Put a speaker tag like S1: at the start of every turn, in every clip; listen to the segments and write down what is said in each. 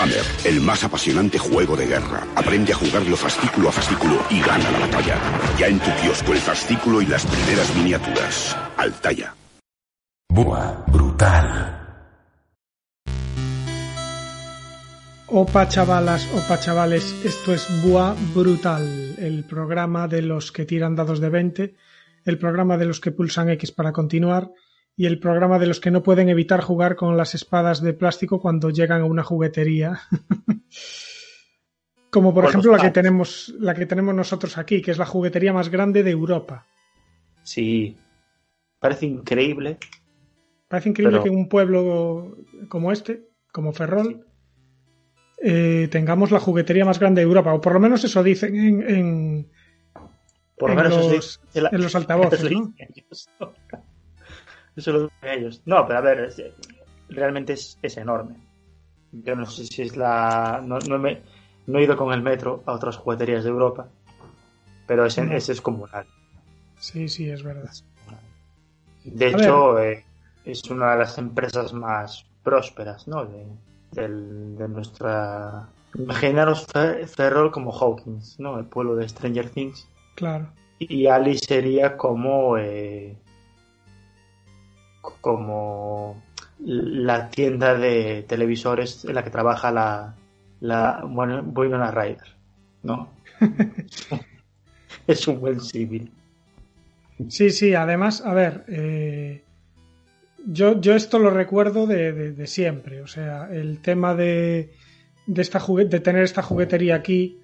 S1: Warhammer, el más apasionante juego de guerra. Aprende a jugarlo fascículo a fascículo y gana la batalla. Ya en tu kiosco el fascículo y las primeras miniaturas. Altaya.
S2: Buah, brutal.
S3: Opa chavalas, opa chavales, esto es Buah Brutal, el programa de los que tiran dados de 20, el programa de los que pulsan X para continuar y el programa de los que no pueden evitar jugar con las espadas de plástico cuando llegan a una juguetería. Como por
S4: Con
S3: ejemplo la que tenemos la que tenemos nosotros aquí, que es la juguetería más grande de Europa.
S4: Sí. Parece increíble.
S3: Parece increíble
S4: Pero-
S3: que en un pueblo como este, como Ferrol, eh, tengamos la juguetería más grande de Europa, o por lo menos eso dicen en, en-
S4: Por lo
S3: En
S4: menos eso
S3: los- en los altavoces.
S4: Eso lo dicen ellos. No, pero a ver, es- realmente es, es enorme. Yo no sé si es la. No, no me- no he ido con el metro a otras jugueterías de Europa, pero es,
S3: No.
S4: es descomunal.
S3: Sí, sí, es verdad.
S4: De
S3: A
S4: hecho, eh, es una de las empresas más prósperas, ¿no? De, del- de nuestra. Imaginaros Fe- Ferrol como Hawkins, ¿no? El pueblo de Stranger Things.
S3: Claro.
S4: Y Ali sería como. eh, como. La tienda de televisores en la que trabaja la. la bueno, Winona Ryder, ¿no? es un buen símil.
S3: Sí, sí, además, a ver, eh, yo, yo esto lo recuerdo de, de- de siempre, o sea, el tema de, de, esta de tener esta juguetería aquí,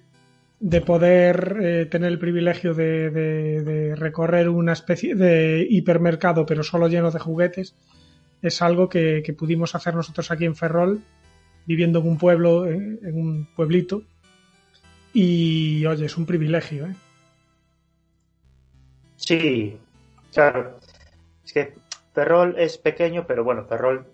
S3: de poder eh, tener el privilegio de, de- recorrer una especie de hipermercado, pero solo lleno de juguetes, es algo que, que pudimos hacer nosotros aquí en Ferrol, viviendo en un pueblo, en, en un pueblito, y oye, es un privilegio, ¿eh?
S4: Sí, claro. Es que Ferrol es pequeño, pero bueno, Ferrol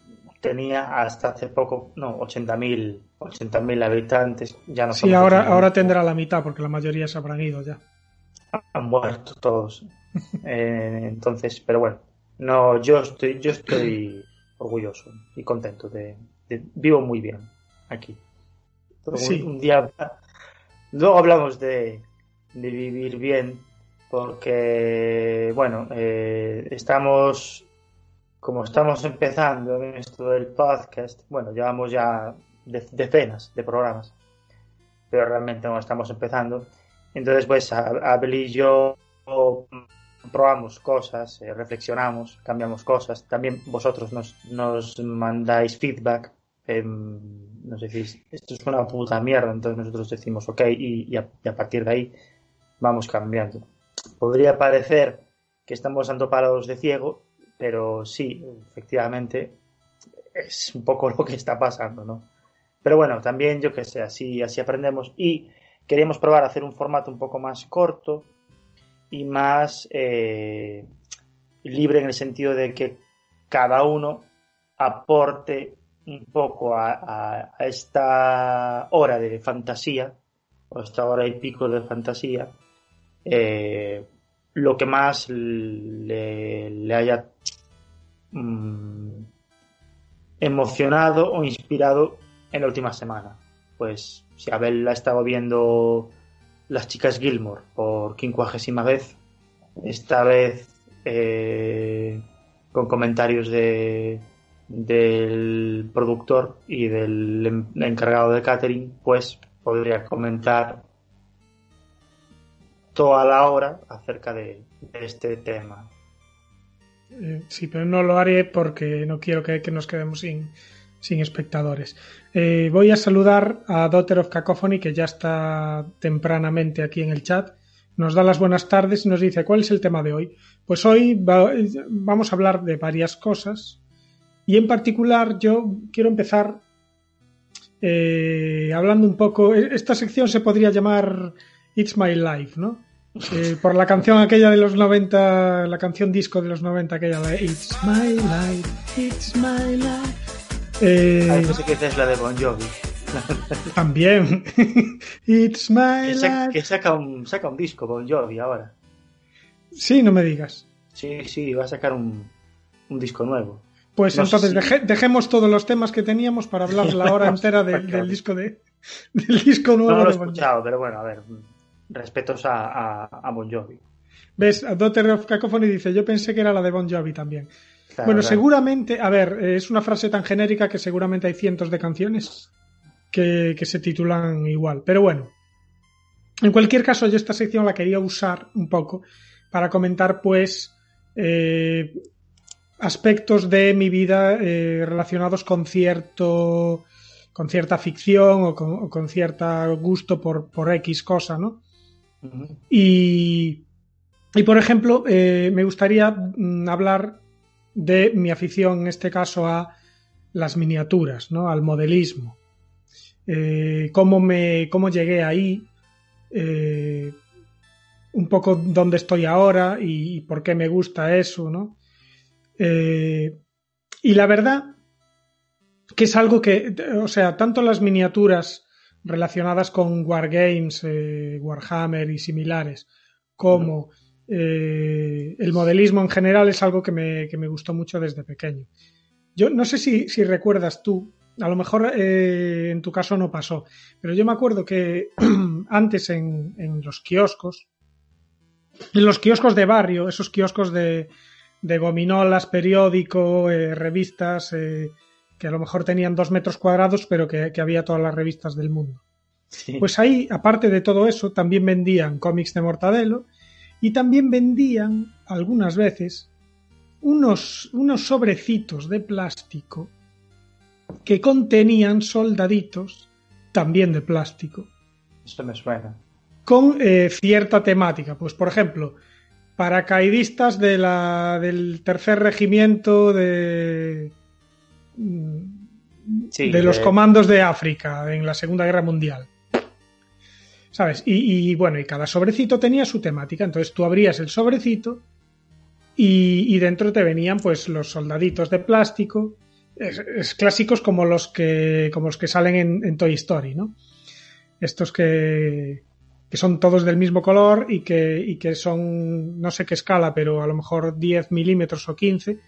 S4: tenía hasta hace poco, no, 80.000 80.000 habitantes. Ya no
S3: Sí, ahora,
S4: 80.000.
S3: ahora tendrá la mitad porque la mayoría se habrán ido ya.
S4: han muerto todos. Eh, entonces, pero bueno, no, yo estoy, yo estoy orgulloso y contento de, de- vivo muy bien aquí. Pero un-
S3: Sí.
S4: un, día, luego hablamos de, de vivir bien, porque bueno, eh, estamos, como estamos empezando en esto del podcast, bueno, llevamos ya de- decenas de programas, pero realmente no estamos empezando. Entonces, pues, Abel y yo probamos cosas, eh, reflexionamos, cambiamos cosas. También vosotros nos, nos mandáis feedback. em, nos decís, esto es una puta mierda. Entonces nosotros decimos, ok, y, y a, y a partir de ahí vamos cambiando. Podría parecer que estamos dando palos de ciego, pero sí, efectivamente, es un poco lo que está pasando, ¿no? Pero bueno, también yo que sé, así, así aprendemos. Y queríamos probar a hacer un formato un poco más corto y más eh, libre en el sentido de que cada uno aporte un poco a, esta hora de fantasía o esta hora y pico de fantasía eh, lo que más le, le haya mm, emocionado o inspirado en la última semana. Pues si Abel ha estado viendo Las chicas Gilmore por quincuagésima vez, esta vez eh, con comentarios de del productor y del em- encargado de catering, pues podría comentar toda la hora acerca de este tema.
S3: Eh, sí, pero no lo haré porque no quiero que, nos quedemos sin, sin espectadores. Eh, voy a saludar a Daughter of Cacophony, que ya está tempranamente aquí en el chat. Nos da las buenas tardes y nos dice cuál es el tema de hoy. Pues hoy va- vamos a hablar de varias cosas y en particular yo quiero empezar eh, hablando un poco. Esta sección se podría llamar It's My Life, ¿no? Eh, por la canción aquella de los 90, la canción disco de los 90, aquella de It's My Life, It's My Life. Eh,
S4: Ah, pensé que esa es la de Bon Jovi.
S3: también. It's My
S4: Que,
S3: Life.
S4: que saca, un, saca un disco Bon Jovi ahora.
S3: Sí, no me digas.
S4: Sí, sí, va a sacar un, un disco nuevo.
S3: Pues
S4: No sé
S3: entonces
S4: si-
S3: deje- dejemos todos los temas que teníamos para hablar la hora entera de- del disco de del disco nuevo
S4: No lo he escuchado, pero bueno, a ver, respetos a, a, a Bon Jovi.
S3: ¿Ves? Daughter of Cacophony dice, yo pensé que era la de Bon Jovi también.
S4: Claro,
S3: bueno,
S4: claro.
S3: seguramente, a ver, eh, es una frase tan genérica que seguramente hay cientos de canciones que, que se titulan igual. Pero bueno, en cualquier caso, yo esta sección la quería usar un poco para comentar, pues, eh, aspectos de mi vida eh, relacionados con cierto con cierta ficción o con, o con cierto gusto por, por X cosa, ¿no? Y, y por ejemplo, eh, me gustaría mm, hablar de mi afición, en este caso, a las miniaturas, ¿no? al modelismo. Eh, cómo, me, cómo llegué ahí, eh, un poco dónde estoy ahora y, por qué me gusta eso, ¿no? Y la verdad que es algo que, o sea, tanto las miniaturas relacionadas con Wargames, eh, Warhammer y similares, como eh, el modelismo en general es algo que me, que me gustó mucho desde pequeño. Yo no sé si, si recuerdas tú, a lo mejor eh, en tu caso no pasó, pero yo me acuerdo que antes en, en los kioscos, en los kioscos de barrio, esos kioscos de, de gominolas, periódico, revistas, que a lo mejor tenían dos metros cuadrados, pero que, que había todas las revistas del mundo.
S4: Sí.
S3: Pues ahí, aparte de todo eso, también vendían cómics de Mortadelo y también vendían, algunas veces, unos, unos sobrecitos de plástico que contenían soldaditos, también de plástico,
S4: Eso me suena.
S3: con eh, cierta temática. Pues, por ejemplo, paracaidistas de la, del tercer regimiento de,
S4: Sí,
S3: de los
S4: de-
S3: comandos de África en la Segunda Guerra Mundial. ¿Sabes? Y, y, bueno, y cada sobrecito tenía su temática. Entonces tú abrías el sobrecito y, y dentro te venían pues los soldaditos de plástico. Es, es clásicos como los que. como los que salen en, en Toy Story, ¿no? Estos que, que son todos del mismo color y que, y que son no sé qué escala, pero a lo mejor 10 milímetros o 15.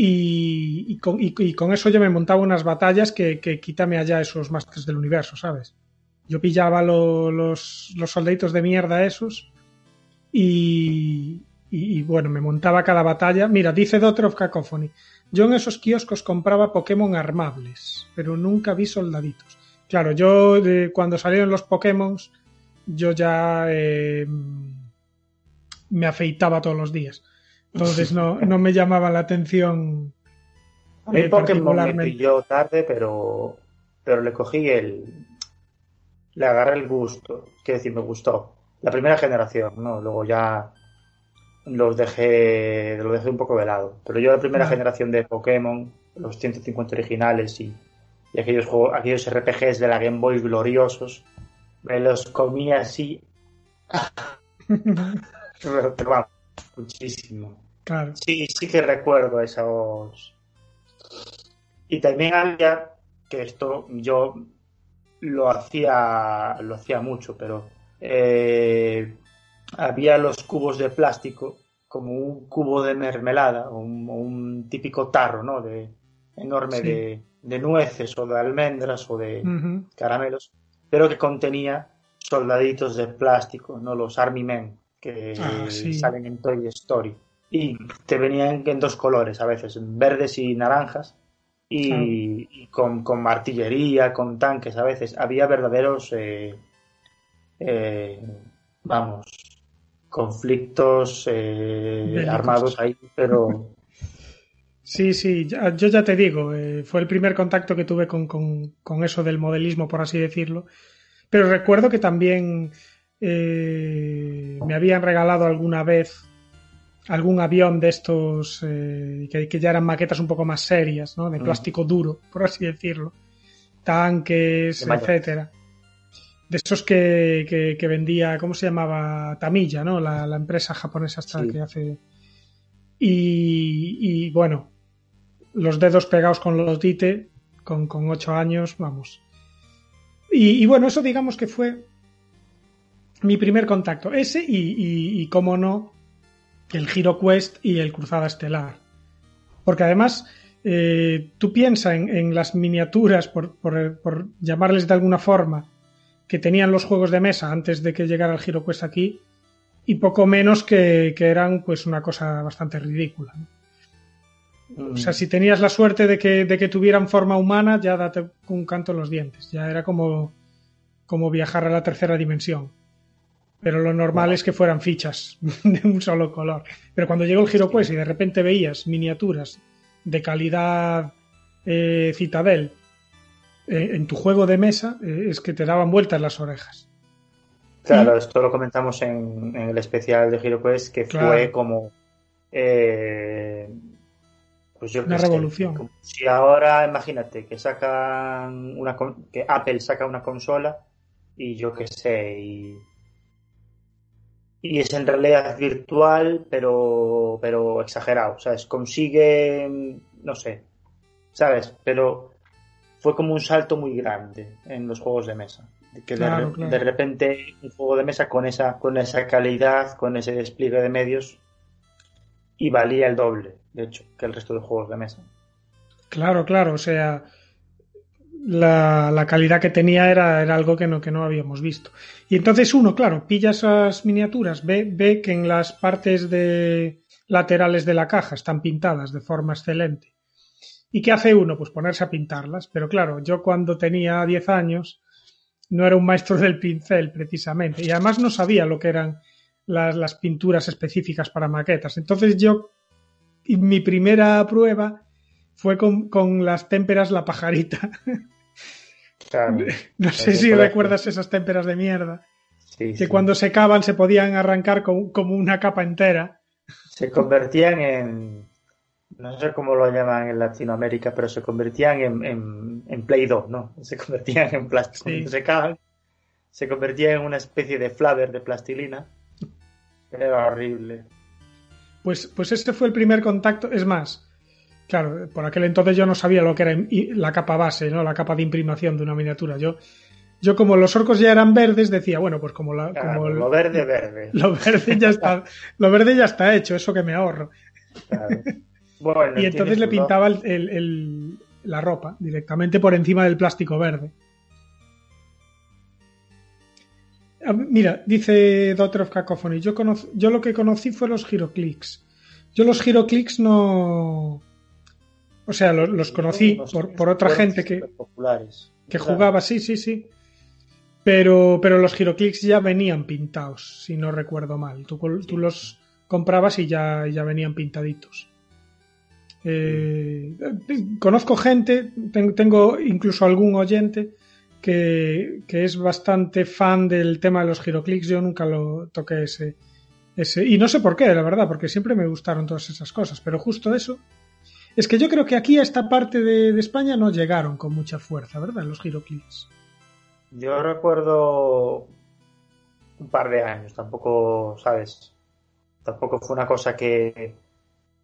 S3: Y, con, y- con eso yo me montaba unas batallas que, que quítame allá esos másteres del universo, ¿sabes? Yo pillaba lo- los, soldaditos de mierda esos y, bueno, me montaba cada batalla. Mira, dice Daughter of Cacophony. Yo en esos kioscos compraba Pokémon armables, pero nunca vi soldaditos. Claro, yo eh, cuando salieron los Pokémon, yo ya eh, me afeitaba todos los días. Entonces no, no me llamaba la atención.
S4: A mí
S3: eh,
S4: Pokémon me pilló tarde, pero, pero le cogí el... Le agarré el gusto. Quiero decir, me gustó. La primera generación, ¿no? Luego ya los dejé, los dejé un poco de lado. Pero yo la primera generación de Pokémon, los 150 originales y, y aquellos, juegos, aquellos RPGs de la Game Boy gloriosos, me los comí así. pero, pero vamos, muchísimo.
S3: Claro.
S4: Sí, sí que recuerdo esos. Y también había que esto yo lo hacía lo hacía mucho, pero eh, había los cubos de plástico como un cubo de mermelada o un, típico tarro, ¿no? De enorme
S3: Sí.
S4: de, de nueces o de almendras o de caramelos, pero que contenía soldaditos de plástico, no los Army Men que
S3: Ah, sí.
S4: salen en Toy Story. Y te venían en dos colores a veces, verdes y naranjas, y,
S3: Ah.
S4: y con, con artillería, con tanques a veces. Había verdaderos, eh, eh, vamos, conflictos eh, armados ahí, pero
S3: Sí, sí, ya- yo ya te digo, eh, fue el primer contacto que tuve con, con- con eso del modelismo, por así decirlo. Pero recuerdo que también eh, me habían regalado alguna vez algún avión de estos eh, que, que ya eran maquetas un poco más serias, ¿no? De
S4: Mm.
S3: plástico duro, por así decirlo. Tanques,
S4: De
S3: etcétera. De esos que, que- que vendía, ¿cómo se llamaba? Tamilla, ¿no? La, la empresa japonesa esta
S4: Sí.
S3: que hace. Y, y, bueno, los dedos pegados con los dite, con, con ocho años, vamos. Y, y bueno, eso digamos que fue mi primer contacto. Ese y, cómo no, el Giro Quest y el Cruzada Estelar. Porque además, eh, tú piensas en, las miniaturas, por, llamarles de alguna forma, que tenían los juegos de mesa antes de que llegara el HeroQuest aquí, y poco menos que, eran pues una cosa bastante ridícula. O sea, si tenías la suerte de que, de que tuvieran forma humana, ya date un canto en los dientes. Ya era como, como viajar a la tercera dimensión. Pero lo normal es que fueran fichas de un solo color. Pero cuando llegó el HeroQuest y de repente veías miniaturas de calidad eh, Citadel eh, en tu juego de mesa, eh, es que te daban vueltas las orejas.
S4: Claro, esto lo comentamos en, el especial de HeroQuest, que fue como. pues yo
S3: una revolución.
S4: si ahora, imagínate, que sacan una. que Apple saca una consola y yo qué sé, y y es en realidad virtual, pero, pero exagerado, ¿sabes? Consigue, no sé, ¿sabes? Pero fue como un salto muy grande en los juegos de mesa. Que de, repente un juego de mesa con esa, con esa calidad, con ese despliegue de medios, y valía el doble, de hecho, que el resto de juegos de mesa.
S3: Claro, claro, o sea, la, calidad que tenía era, era algo que no, que no habíamos visto. Y entonces uno, claro, pilla esas miniaturas, ve, ve que en las partes de laterales de la caja están pintadas de forma excelente. ¿Y qué hace uno? Pues ponerse a pintarlas. Pero claro, yo cuando tenía 10 años no era un maestro del pincel precisamente. Y además no sabía lo que eran las pinturas específicas para maquetas. Entonces yo, mi primera prueba fue con, con las témperas la pajarita. no sé si recuerdas esas témperas de mierda. que cuando secaban se podían arrancar como una capa entera.
S4: Se convertían en. No sé cómo lo llaman en Latinoamérica, pero se convertían en, en, Play Doh, ¿no? Se convertían en plástico. Cuando secaban, se convertían en una especie de flaver de plastilina. Era horrible.
S3: Pues, pues este fue el primer contacto. Es más, Claro, por aquel entonces yo no sabía lo que era la capa base, ¿no? La capa de imprimación de una miniatura. Yo, yo como los orcos ya eran verdes, decía, bueno, pues como la, como
S4: lo verde, verde.
S3: Lo verde ya está, lo verde ya está hecho, eso que me ahorro. y entonces le pintaba la ropa directamente por encima del plástico verde. Ah, mira, dice Doctor of Cacophony, yo, yo lo que conocí fue los giroclicks. Yo los giroclicks no, o sea, los, conocí por, otra gente que, que jugaba, sí, sí, sí. Pero, pero los giroclicks ya venían pintados, si no recuerdo mal. Tú, tú los comprabas y ya, ya venían pintaditos. Eh, conozco gente, tengo incluso algún oyente que, que, es bastante fan del tema de los giroclicks. Yo nunca lo toqué ese, ese. Y no sé por qué, la verdad, porque siempre me gustaron todas esas cosas. Pero justo eso es que yo creo que aquí a esta parte de, España no llegaron con mucha fuerza, ¿verdad? Los giroclips.
S4: Yo recuerdo un par de años, tampoco, ¿sabes? Tampoco fue una cosa que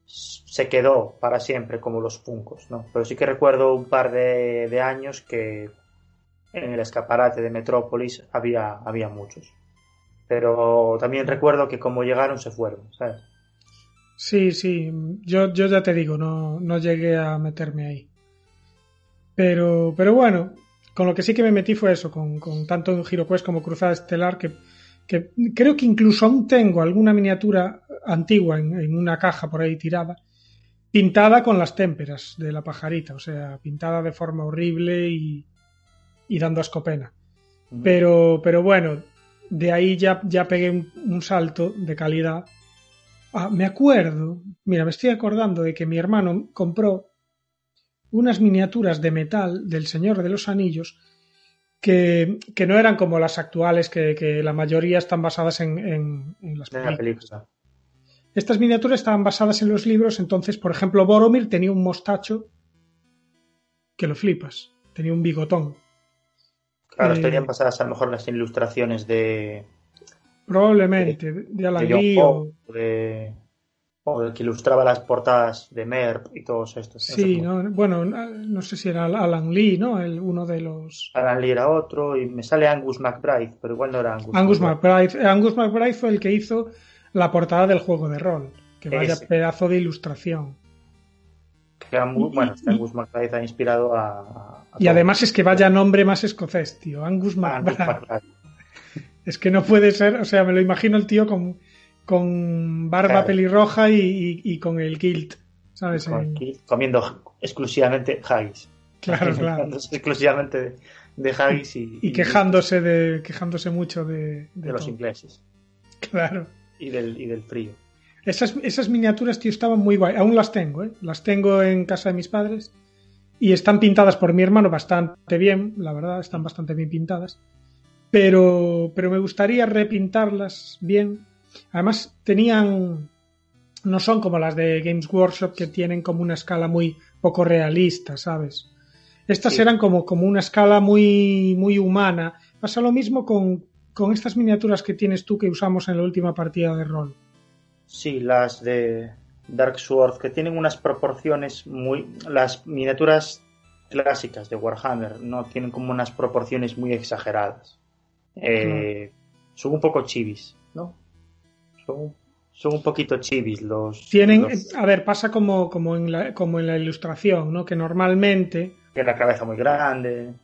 S4: se quedó para siempre como los puncos, ¿no? Pero sí que recuerdo un par de, años que en el escaparate de Metrópolis había, había muchos. Pero también recuerdo que como llegaron se fueron, ¿sabes?
S3: Sí, sí, yo, yo ya te digo, no, no llegué a meterme ahí. Pero, pero bueno, con lo que sí que me metí fue eso, con, con tanto en GiroQuest como Cruzada Estelar, que, que, creo que incluso aún tengo alguna miniatura antigua en, una caja por ahí tirada, pintada con las témperas de la pajarita, o sea, pintada de forma horrible y, y dando ascopena. Pero, pero bueno, de ahí ya, ya pegué un salto de calidad Ah, me acuerdo, mira, me estoy acordando de que mi hermano compró unas miniaturas de metal del Señor de los Anillos que, no eran como las actuales, que, la mayoría están basadas en, las películas. Estas miniaturas estaban basadas en los libros, entonces, por ejemplo, Boromir tenía un mostacho que lo flipas, tenía un bigotón.
S4: Claro, estarían eh, basadas a lo mejor las ilustraciones de,
S3: Probablemente, de, Alan Lee
S4: o... De, que ilustraba las portadas de Merp y todos estos.
S3: Sí, bueno, no sé si era Alan Lee, ¿no? El, uno de los...
S4: Alan Lee era otro y me sale Angus McBride, pero igual no era Angus.
S3: Angus McBride. Angus McBride fue el que hizo la portada del juego de rol, que vaya pedazo de ilustración.
S4: Que Angus, bueno, este Angus McBride ha inspirado a. a
S3: y además es que vaya nombre más escocés, tío. Angus McBride. Es que no puede ser, o sea, me lo imagino el tío con, con barba pelirroja y, y, con el kilt, ¿sabes?
S4: comiendo exclusivamente haggis.
S3: Claro, claro.
S4: exclusivamente de, haggis y,
S3: y, quejándose de quejándose mucho de,
S4: de, los ingleses.
S3: Claro.
S4: Y del, y del frío.
S3: Esas, esas miniaturas, tío, estaban muy guay. Aún las tengo, ¿eh? Las tengo en casa de mis padres. Y están pintadas por mi hermano bastante bien, la verdad, están bastante bien pintadas. Pero, pero me gustaría repintarlas bien. Además, tenían. No son como las de Games Workshop que tienen como una escala muy poco realista, ¿sabes? Estas eran como, como una escala muy, muy humana. Pasa lo mismo con, con estas miniaturas que tienes tú que usamos en la última partida de rol.
S4: Sí, las de Dark Sword, que tienen unas proporciones muy. Las miniaturas clásicas de Warhammer no tienen como unas proporciones muy exageradas. Eh, son un poco chivis, ¿no? Son, son un poquito chivis los.
S3: Tienen. A ver, pasa como, como, en la, como en la ilustración, ¿no? Que normalmente.
S4: Tiene la cabeza muy grande.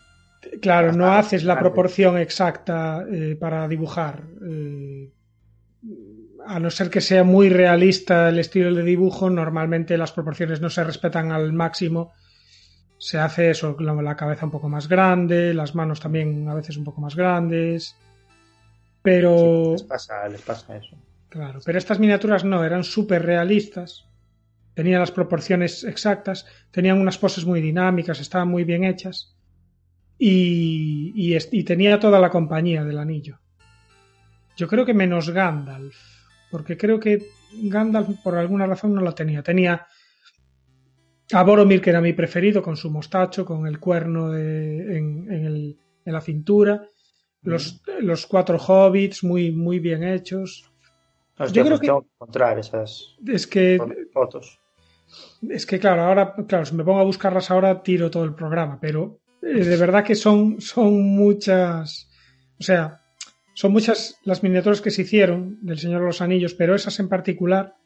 S3: Claro, no haces la proporción exacta eh, para dibujar. Eh, a no ser que sea muy realista el estilo de dibujo, normalmente las proporciones no se respetan al máximo. Se hace eso, la cabeza un poco más grande, las manos también a veces un poco más grandes. Pero.
S4: les, pasa, les pasa eso.
S3: Claro, pero estas miniaturas no, eran súper realistas. Tenían las proporciones exactas, tenían unas poses muy dinámicas, estaban muy bien hechas. Y, y, y tenía toda la compañía del anillo. Yo creo que menos Gandalf porque creo que Gandalf por alguna razón no lo tenía. Tenía a Boromir, que era mi preferido, con su mostacho, con el cuerno en, la cintura, los, los, cuatro hobbits muy, muy bien hechos.
S4: Yo creo que encontrar esas
S3: es que,
S4: fotos.
S3: Es que claro, ahora, claro, si me pongo a buscarlas ahora tiro todo el programa, pero eh, de verdad que son, son muchas. O sea, son muchas las miniaturas que se hicieron del Señor de los Anillos, pero esas en particular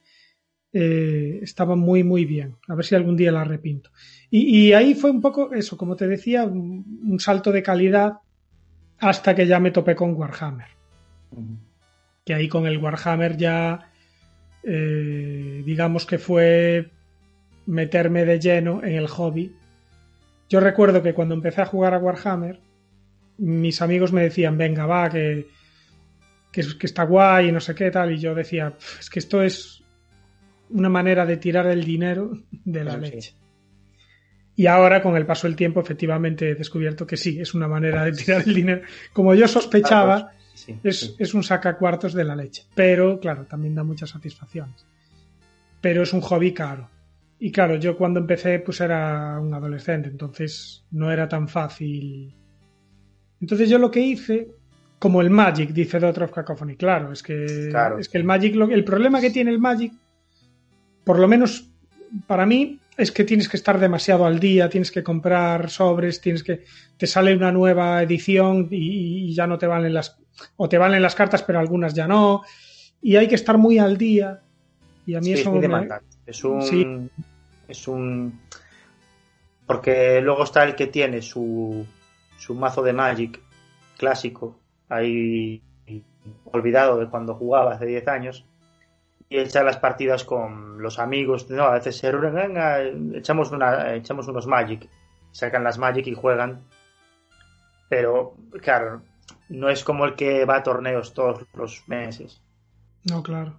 S3: eh, estaban muy, muy bien. A ver si algún día las repinto. Y, ahí fue un poco eso, como te decía, un, salto de calidad hasta que ya me topé con Warhammer. Que ahí con el Warhammer ya, eh, digamos que fue meterme de lleno en el hobby. Yo recuerdo que cuando empecé a jugar a Warhammer, mis amigos me decían, venga, va, que que, está guay y no sé qué tal, y yo decía, es que esto es una manera de tirar el dinero de la leche. Y ahora, con el paso del tiempo, efectivamente he descubierto que sí, es una manera de tirar el dinero. Como yo sospechaba, es, es, un sacacuartos de la leche. Pero, claro, también da muchas satisfacciones. Pero es un hobby caro. Y claro, yo cuando empecé, pues era un adolescente, entonces no era tan fácil. Entonces yo lo que hice como el Magic, dice Dothrop Cacophony. Claro, es que, es que el Magic, el problema que tiene el Magic, por lo menos para mí, es que tienes que estar demasiado al día, tienes que comprar sobres, tienes que. Te sale una nueva edición y, ya no te valen las. O te valen las cartas, pero algunas ya no. Y hay que estar muy al día. Y a mí eso
S4: es me... Es un. Es un. Porque luego está el que tiene su, su mazo de Magic clásico ahí olvidado de cuando jugaba hace 10 años y echar las partidas con los amigos, no, a veces se venga, echamos, una, echamos unos Magic, sacan las Magic y juegan, pero claro, no es como el que va a torneos todos los meses.
S3: No, claro.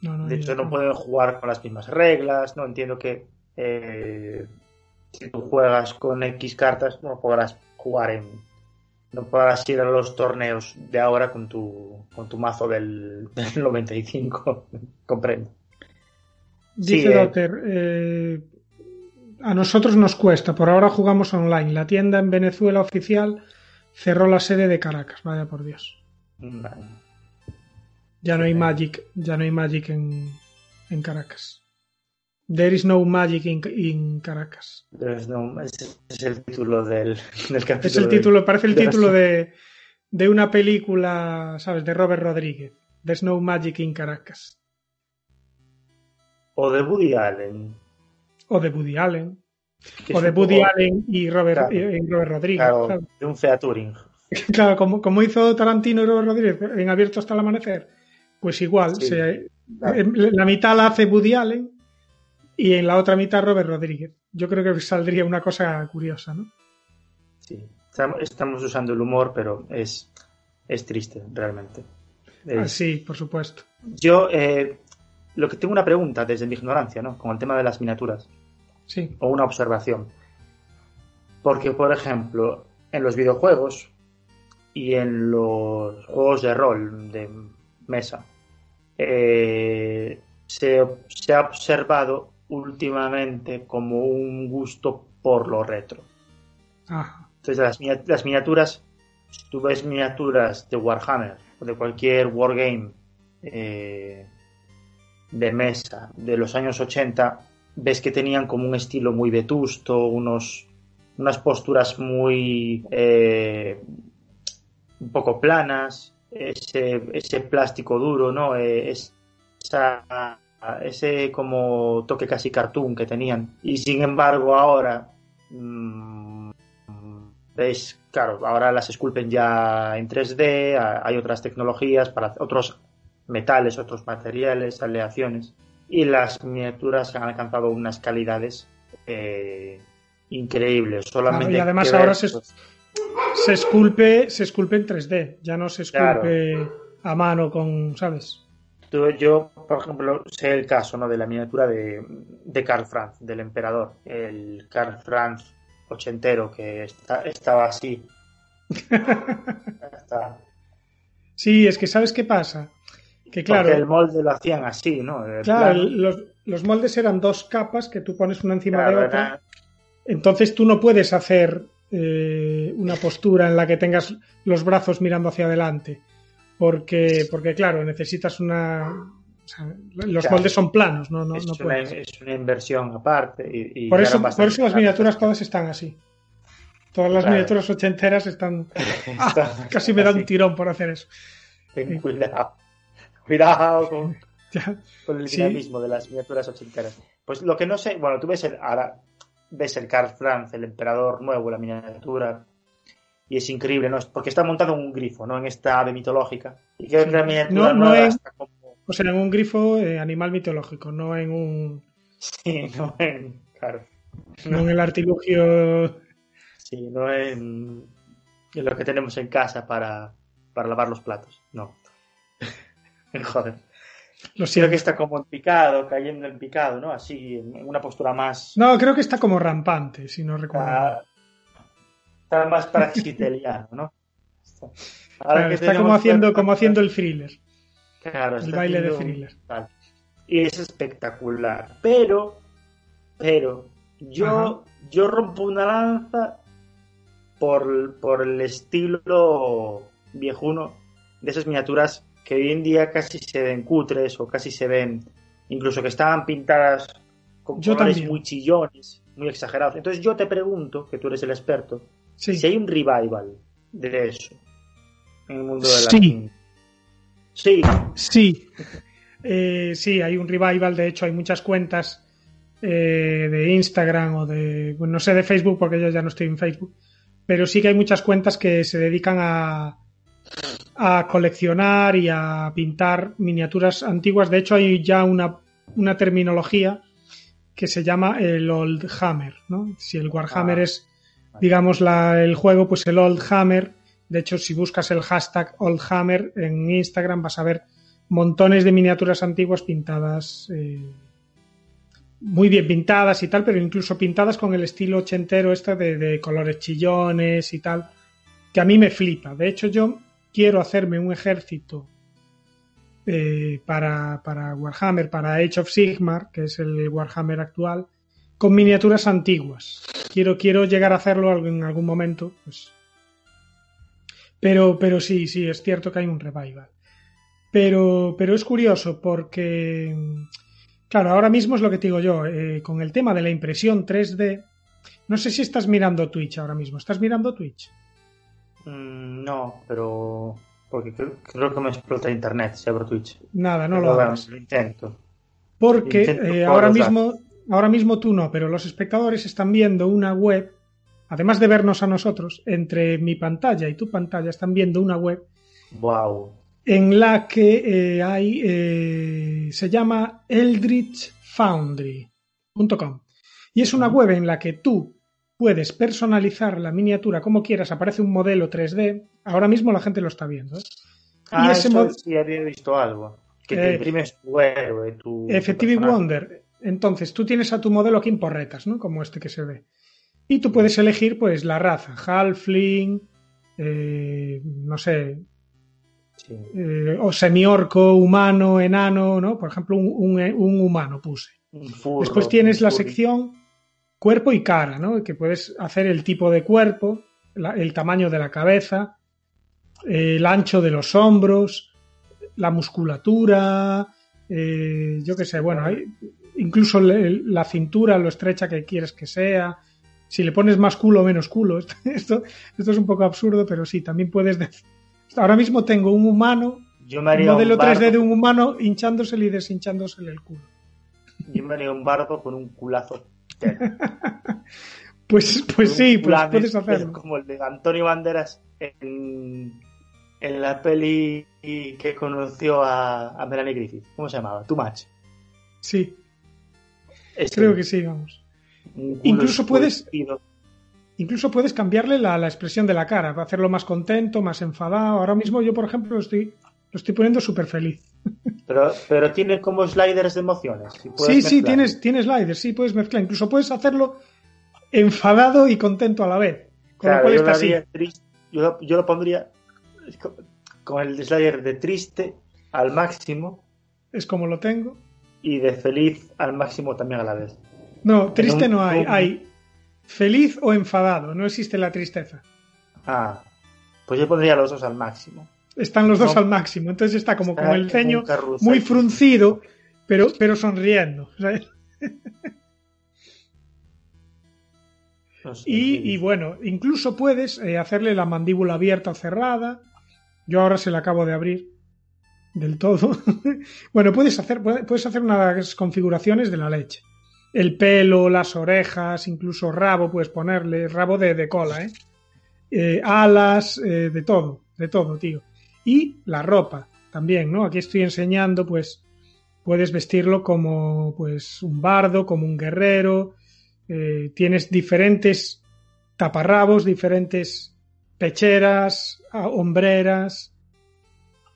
S4: de hecho, no. pueden jugar con las mismas reglas, no entiendo que eh, si tú juegas con X cartas, no podrás jugar en no podrás ir a los torneos de ahora con tu, con tu mazo del, 95. Comprendo.
S3: Dice sí, eh, eh, a nosotros nos cuesta, por ahora jugamos online. La tienda en Venezuela oficial cerró la sede de Caracas, vaya por Dios. Ya no hay Magic, ya no hay Magic en, en Caracas. There is no magic in, Caracas.
S4: No, es, el título del, del capítulo.
S3: Es el título, parece el título de, de, una película, ¿sabes? De Robert Rodríguez. There's no magic in Caracas.
S4: O de Woody Allen.
S3: O de Woody Allen. O
S4: es
S3: de Woody poco- Allen y Robert,
S4: Claro.
S3: y Robert Rodríguez.
S4: Claro,
S3: claro.
S4: de un featuring.
S3: Claro, como, como hizo Tarantino y Robert Rodríguez en Abierto hasta el amanecer, pues igual,
S4: Sí,
S3: se- la mitad la hace Woody Allen y en la otra mitad Robert Rodríguez. Yo creo que saldría una cosa curiosa, ¿no?
S4: Sí. Estamos- usando el humor, pero es, es triste, realmente.
S3: Ah, sí, por supuesto.
S4: Yo, eh, lo que tengo una pregunta desde mi ignorancia, ¿no? Con el tema de las miniaturas.
S3: Sí.
S4: o una observación. Porque, por ejemplo, en los videojuegos y en los juegos de rol de mesa, eh, se, se ha observado últimamente como un gusto por lo retro.
S3: Ajá.
S4: Entonces, las, mini- las miniaturas, si tú ves miniaturas de Warhammer o de cualquier wargame eh, de mesa de los años 80, ves que tenían como un estilo muy vetusto, unos, unas posturas muy eh, un poco planas, ese, ese plástico duro, ¿no? Eh, es- esa- ese como toque casi cartoon que tenían. Y sin embargo, ahora mm, veis, claro, ahora las esculpen ya en 3D, a- hay otras tecnologías para otros metales, otros materiales, aleaciones, y las miniaturas han alcanzado unas calidades eh, increíbles. Solamente
S3: Claro, y además ahora
S4: ver,
S3: se-
S4: pues,
S3: Se esculpe, se esculpe en 3D, ya no se esculpe a mano con, ¿sabes?
S4: Tú- Yo, por ejemplo, sé el caso ¿no? de la miniatura de, de Karl Franz, del emperador. El Karl Franz ochentero que está- estaba así. Está-
S3: Sí, es que ¿sabes qué pasa? Que claro,
S4: Porque el molde lo hacían así, ¿no? El
S3: claro, los, los moldes eran dos capas que tú pones una encima
S4: claro,
S3: de otra.
S4: era-
S3: Entonces tú no puedes hacer eh, una postura en la que tengas los brazos mirando hacia adelante. Porque, porque claro, necesitas una. O sea, los
S4: Claro.
S3: moldes son planos, no, no,
S4: es,
S3: no
S4: una, es una inversión aparte. Y, y
S3: Por eso, por las miniaturas todas están así. Todas las
S4: Claro.
S3: miniaturas ochenteras están. Ah,
S4: Está-
S3: casi me da un tirón por hacer eso.
S4: Ten cuidado. Cuidado con, el
S3: Sí.
S4: dinamismo de las miniaturas ochenteras. Pues lo que no sé, bueno, tú ves el, ahora ves el Karl Franz, el emperador nuevo, la miniatura, y es increíble, ¿no? Porque está montado en un grifo, ¿no? En esta ave mitológica. Y creo que la miniatura
S3: No- no
S4: nueva
S3: es-
S4: está.
S3: O sea, en un grifo eh, animal mitológico, no en un.
S4: Sí, no en... Claro.
S3: No en el artilugio.
S4: Sí, no en, en lo que tenemos en casa para, para lavar los platos. No. Joder.
S3: Lo
S4: Creo
S3: siento.
S4: que está como en picado, cayendo en picado, ¿no? Así, en una postura más...
S3: No, creo que está como rampante, si no recuerdo. mal.
S4: Está, está más praxiteliano, ¿no? Está, ahora
S3: Claro,
S4: que
S3: está como haciendo, como haciendo el thriller.
S4: Claro,
S3: el baile de
S4: un-. Y es espectacular. Pero, pero, yo, yo rompo una lanza por, por el estilo viejuno de esas miniaturas que hoy en día casi se ven cutres o casi se ven, incluso que estaban pintadas con
S3: Yo
S4: colores
S3: también.
S4: muy chillones, muy exagerados. Entonces yo te pregunto, que tú eres el experto,
S3: Sí.
S4: si hay un revival de eso en el mundo de la
S3: Sí.
S4: Sí,
S3: Sí, Eh, sí, hay un revival. De hecho, hay muchas cuentas eh, de Instagram o de, bueno, no sé, de Facebook, porque yo ya no estoy en Facebook. Pero sí que hay muchas cuentas que se dedican a, a coleccionar y a pintar miniaturas antiguas. De hecho, hay ya una, una terminología que se llama el Old Hammer, ¿no? Si el Warhammer
S4: Ah.
S3: es, digamos, la, el juego, pues el Old Hammer. De hecho, si buscas el hashtag Old Hammer en Instagram vas a ver montones de miniaturas antiguas pintadas, eh, muy bien pintadas y tal, pero incluso pintadas con el estilo ochentero este de, de colores chillones y tal, que a mí me flipa. De hecho, yo quiero hacerme un ejército eh, para, para Warhammer, para Age of Sigmar, que es el Warhammer actual, con miniaturas antiguas. Quiero, quiero llegar a hacerlo en algún momento, pues. Pero, pero sí, sí, es cierto que hay un revival. Pero, pero es curioso porque, claro, ahora mismo es lo que te digo yo, eh, con el tema de la impresión 3D, no sé si estás mirando Twitch ahora mismo. ¿Estás mirando Twitch?
S4: Mm, no, pero porque creo, creo que me explota internet si abro Twitch.
S3: Nada, no
S4: Pero
S3: lo
S4: bueno,
S3: hagas.
S4: lo intento.
S3: Porque
S4: Intento
S3: eh, ahora mismo ahora mismo tú no, pero los espectadores están viendo una web, además de vernos a nosotros, entre mi pantalla y tu pantalla están viendo una web
S4: Wow.
S3: en la que eh, hay, eh, se llama eldritchfoundry.com. Y es una web en la que tú puedes personalizar la miniatura como quieras, aparece un modelo 3D, ahora mismo la gente lo está viendo. ¿eh?
S4: Ah,
S3: y ese
S4: eso sí había visto algo. Que
S3: Eh,
S4: te imprimes tu héroe, tu.
S3: Effective. Wonder. Entonces, tú tienes a tu modelo aquí en porretas, ¿no? Como este que se ve. Y tú puedes elegir, pues, la raza. Halfling, eh, no sé,
S4: Sí.
S3: eh, o semiorco, humano, enano, ¿no? Por ejemplo, un, un- un humano puse.
S4: Un furro,
S3: Después tienes la sección cuerpo y cara, ¿no? Que puedes hacer el tipo de cuerpo, la- el tamaño de la cabeza, eh, el ancho de los hombros, la musculatura, eh, yo qué sé, bueno, hay, incluso le- la cintura, lo estrecha que quieres que sea, si le pones más culo o menos culo. Esto, esto es un poco absurdo, pero sí, también puedes decir. Ahora mismo tengo un humano,
S4: Yo me
S3: un modelo
S4: un bardo,
S3: 3D de un humano hinchándosele y deshinchándosele el culo.
S4: yo me haría un bardo con un culazo.
S3: Pues, pues sí, pues puedes
S4: es-
S3: hacerlo.
S4: Como el de Antonio Banderas en, en la peli que conoció a, a Melanie Griffith. ¿Cómo se llamaba? Too Much.
S3: Sí,
S4: Ese,
S3: creo que sí, vamos. Incluso puedes-. Incluso puedes cambiarle la, la expresión de la cara, para hacerlo más contento, más enfadado. Ahora mismo yo, por ejemplo, lo estoy, lo estoy poniendo súper feliz.
S4: Pero, pero tiene como sliders de emociones.
S3: Sí, sí, tienes, tienes sliders, sí, puedes mezclar. Incluso puedes hacerlo enfadado y contento a la vez. Con
S4: Claro,
S3: lo cual
S4: yo,
S3: está
S4: lo
S3: así.
S4: yo, lo- yo lo pondría con el slider de triste al máximo
S3: Es como lo tengo.
S4: y de feliz al máximo también a la vez.
S3: No, triste no hay. Hay feliz o enfadado. No existe la tristeza.
S4: Ah, pues yo pondría los dos al máximo.
S3: Están los dos al máximo. Entonces está como
S4: Está
S3: con el ceño muy fruncido, pero, pero sonriendo. Y, y bueno, incluso puedes eh, hacerle la mandíbula abierta o cerrada. Yo ahora se la acabo de abrir del todo. bueno, puedes hacer, puede- puedes hacer unas configuraciones de la leche. El pelo, las orejas, incluso rabo puedes ponerle, rabo de, cola, ¿eh? Eh, alas, eh, de todo, de todo, tío. Y la ropa también, ¿no? Aquí estoy enseñando, pues, puedes vestirlo como, pues, un bardo, como un guerrero, eh, tienes diferentes taparrabos, diferentes pecheras, hombreras,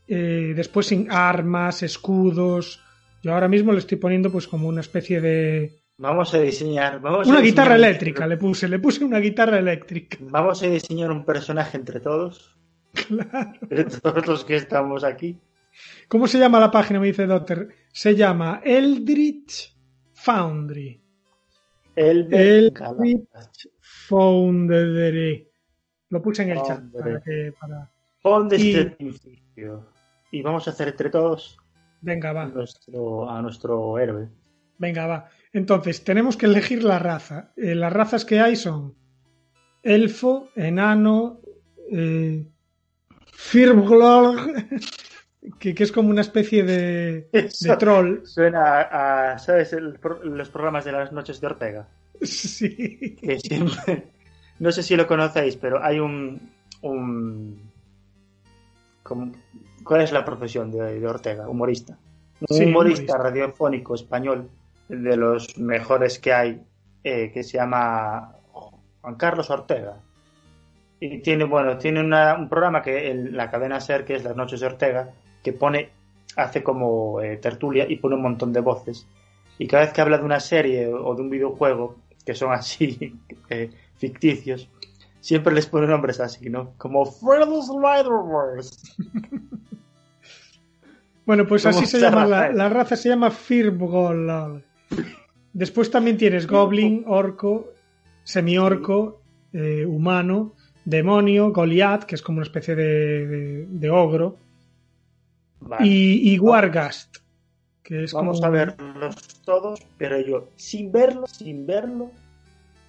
S3: después sin armas, escudos. Yo ahora mismo le estoy poniendo pues como una especie de...
S4: Vamos a diseñar. Vamos a
S3: Una guitarra eléctrica le puse, le puse una guitarra eléctrica.
S4: Vamos a diseñar un personaje entre todos. Entre todos los que estamos aquí.
S3: ¿Cómo se llama la página? Me dice Doctor. Se llama Eldritch Foundry.
S4: El
S3: Eldritch Foundry. Lo puse en el chat para que... Para... Y-
S4: principio. Y vamos a hacer entre todos
S3: Venga,
S4: a
S3: va.
S4: nuestro, a nuestro héroe.
S3: Venga, va. Entonces, tenemos que elegir la raza. Eh, las razas que hay son elfo, enano, eh, que, que es como una especie de, troll.
S4: Suena a, a, ¿sabes? El los programas de las noches de Ortega.
S3: Sí.
S4: Que siempre, no sé si lo conocéis, pero hay un, un como- ¿cuál es la profesión de, de Ortega? Humorista. Un
S3: Sí,
S4: humorista,
S3: humorista.
S4: radiofónico español de los mejores que hay, eh, que se llama Juan Carlos Ortega. Y tiene, bueno, tiene una- un programa que en la cadena SER, que es Las Noches de Ortega, que pone, hace como eh, tertulia y pone un montón de voces. Y cada vez que habla de una serie o de un videojuego, que son así eh, ficticios, siempre les pone nombres así, ¿no? Como Fredos Riderverse.
S3: Bueno, pues
S4: ¿Cómo
S3: así se llama la, raza, se llama Firbolg. Después también tienes goblin, orco, semiorco, eh, humano, demonio, Goliath, que es como una especie de, de- de ogro,
S4: Vale.
S3: y, y Wargast, que es
S4: Vamos
S3: como
S4: a verlos todos, pero yo, sin verlo, sin verlo,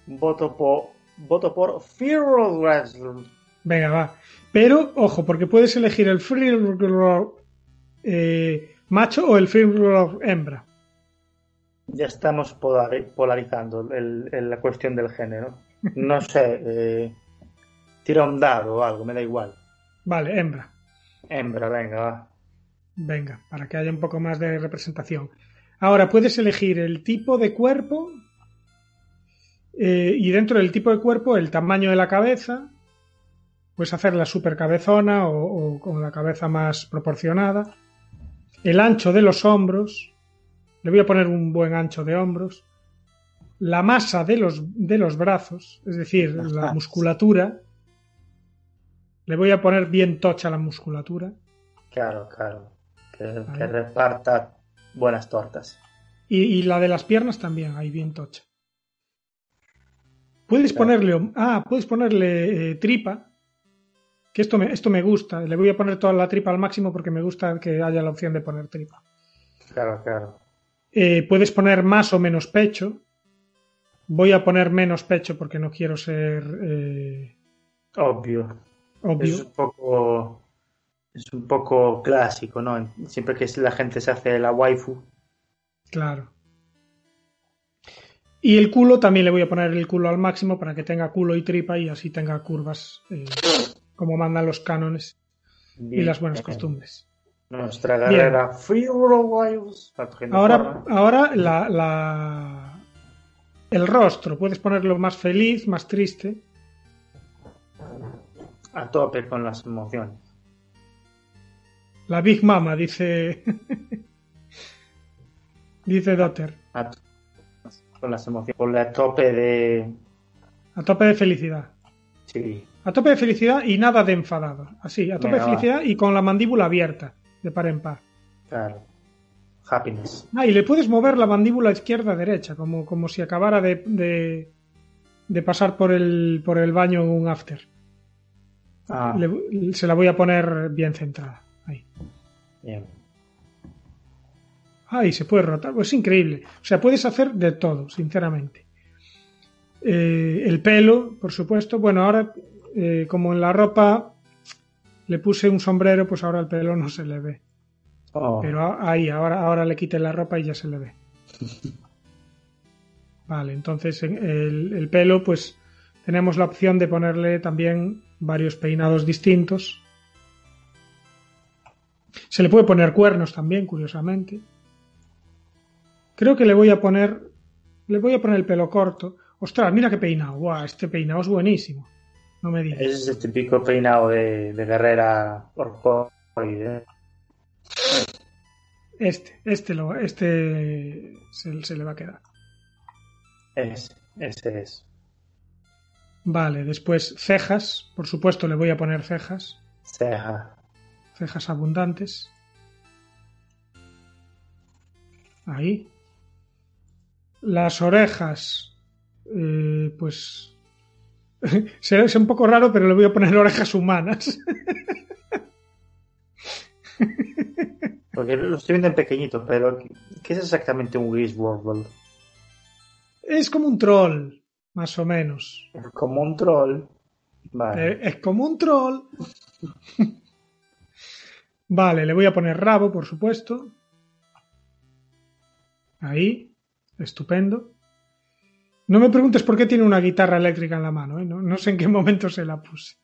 S4: voto por, voto por Fearless.
S3: Venga, va. Pero, ojo, porque puedes elegir el Firbolg eh, macho o el Firbolg hembra.
S4: Ya estamos polarizando la cuestión del género. No sé, eh, tira un dado o algo, me da igual.
S3: Vale, hembra.
S4: Hembra, venga, va.
S3: Venga, para que haya un poco más de representación. Ahora puedes elegir el tipo de cuerpo eh, y dentro del tipo de cuerpo el tamaño de la cabeza. Puedes hacer la super cabezona o, o con la cabeza más proporcionada. El ancho de los hombros. Le voy a poner un buen ancho de hombros. La masa de los, de los brazos, es decir, la musculatura. Le voy a poner bien tocha la musculatura.
S4: Claro, claro. Que, que reparta buenas tortas.
S3: Y, la de las piernas también, ahí bien tocha. Puedes ponerle, ah, puedes ponerle eh, tripa, que esto me, esto me gusta. Le voy a poner toda la tripa al máximo porque me gusta que haya la opción de poner tripa.
S4: Claro, claro.
S3: Eh, puedes poner más o menos pecho. Voy a poner menos pecho porque no quiero ser eh,
S4: obvio.
S3: Obvio.
S4: Es un poco es un poco clásico, ¿no? Siempre que la gente se hace la waifu.
S3: Claro. Y el culo también le voy a poner el culo al máximo para que tenga culo y tripa y así tenga curvas eh, como mandan los cánones y las buenas costumbres.
S4: Nuestra guerrera
S3: Ahora, ahora la, la, el rostro, puedes ponerlo más feliz, más triste.
S4: A tope con las emociones.
S3: La Big Mama, dice. dice Dotter.
S4: Con las emociones. Con la tope de.
S3: A tope de felicidad.
S4: Sí.
S3: A tope de felicidad y nada de enfadado. Así, a tope de felicidad y con la mandíbula abierta, de par en par.
S4: Claro. Happiness.
S3: Ah, y le puedes mover la mandíbula izquierda-derecha, como, como si acabara de, de, de, pasar por el, por el baño un after.
S4: Ah.
S3: se la voy a poner bien centrada.
S4: Bien.
S3: Ay, se puede rotar. Pues es increíble. O sea, puedes hacer de todo, sinceramente. Eh, el pelo, por supuesto. Bueno, ahora, eh, como en la ropa le puse un sombrero, pues ahora el pelo no se le ve.
S4: Oh.
S3: Pero ahí, ahora, ahora le quité la ropa y ya se le ve. Vale, entonces el, el pelo, pues tenemos la opción de ponerle también varios peinados distintos se le puede poner cuernos también, curiosamente. Creo que le voy a poner. Le voy a poner el pelo corto. Ostras, mira qué peinado. Guau, este peinado es buenísimo. No me digas.
S4: Es el típico peinado de, guerrera orcoide.
S3: Este, este, lo, este se, se, le va a quedar.
S4: Es, ese es.
S3: Vale, después cejas. Por supuesto, le voy a poner cejas.
S4: Ceja
S3: cejas abundantes. Ahí. Las orejas, eh, pues es un poco raro, pero le voy a poner orejas humanas.
S4: Porque lo estoy viendo en pequeñito, pero ¿qué es exactamente un Griswold?
S3: Es como un troll, más o menos.
S4: Es como un troll. Vale.
S3: Eh, es como un troll. Vale, le voy a poner rabo, por supuesto. Ahí, estupendo. No me preguntes por qué tiene una guitarra eléctrica en la mano, ¿eh? no, sé en qué momento se la puse.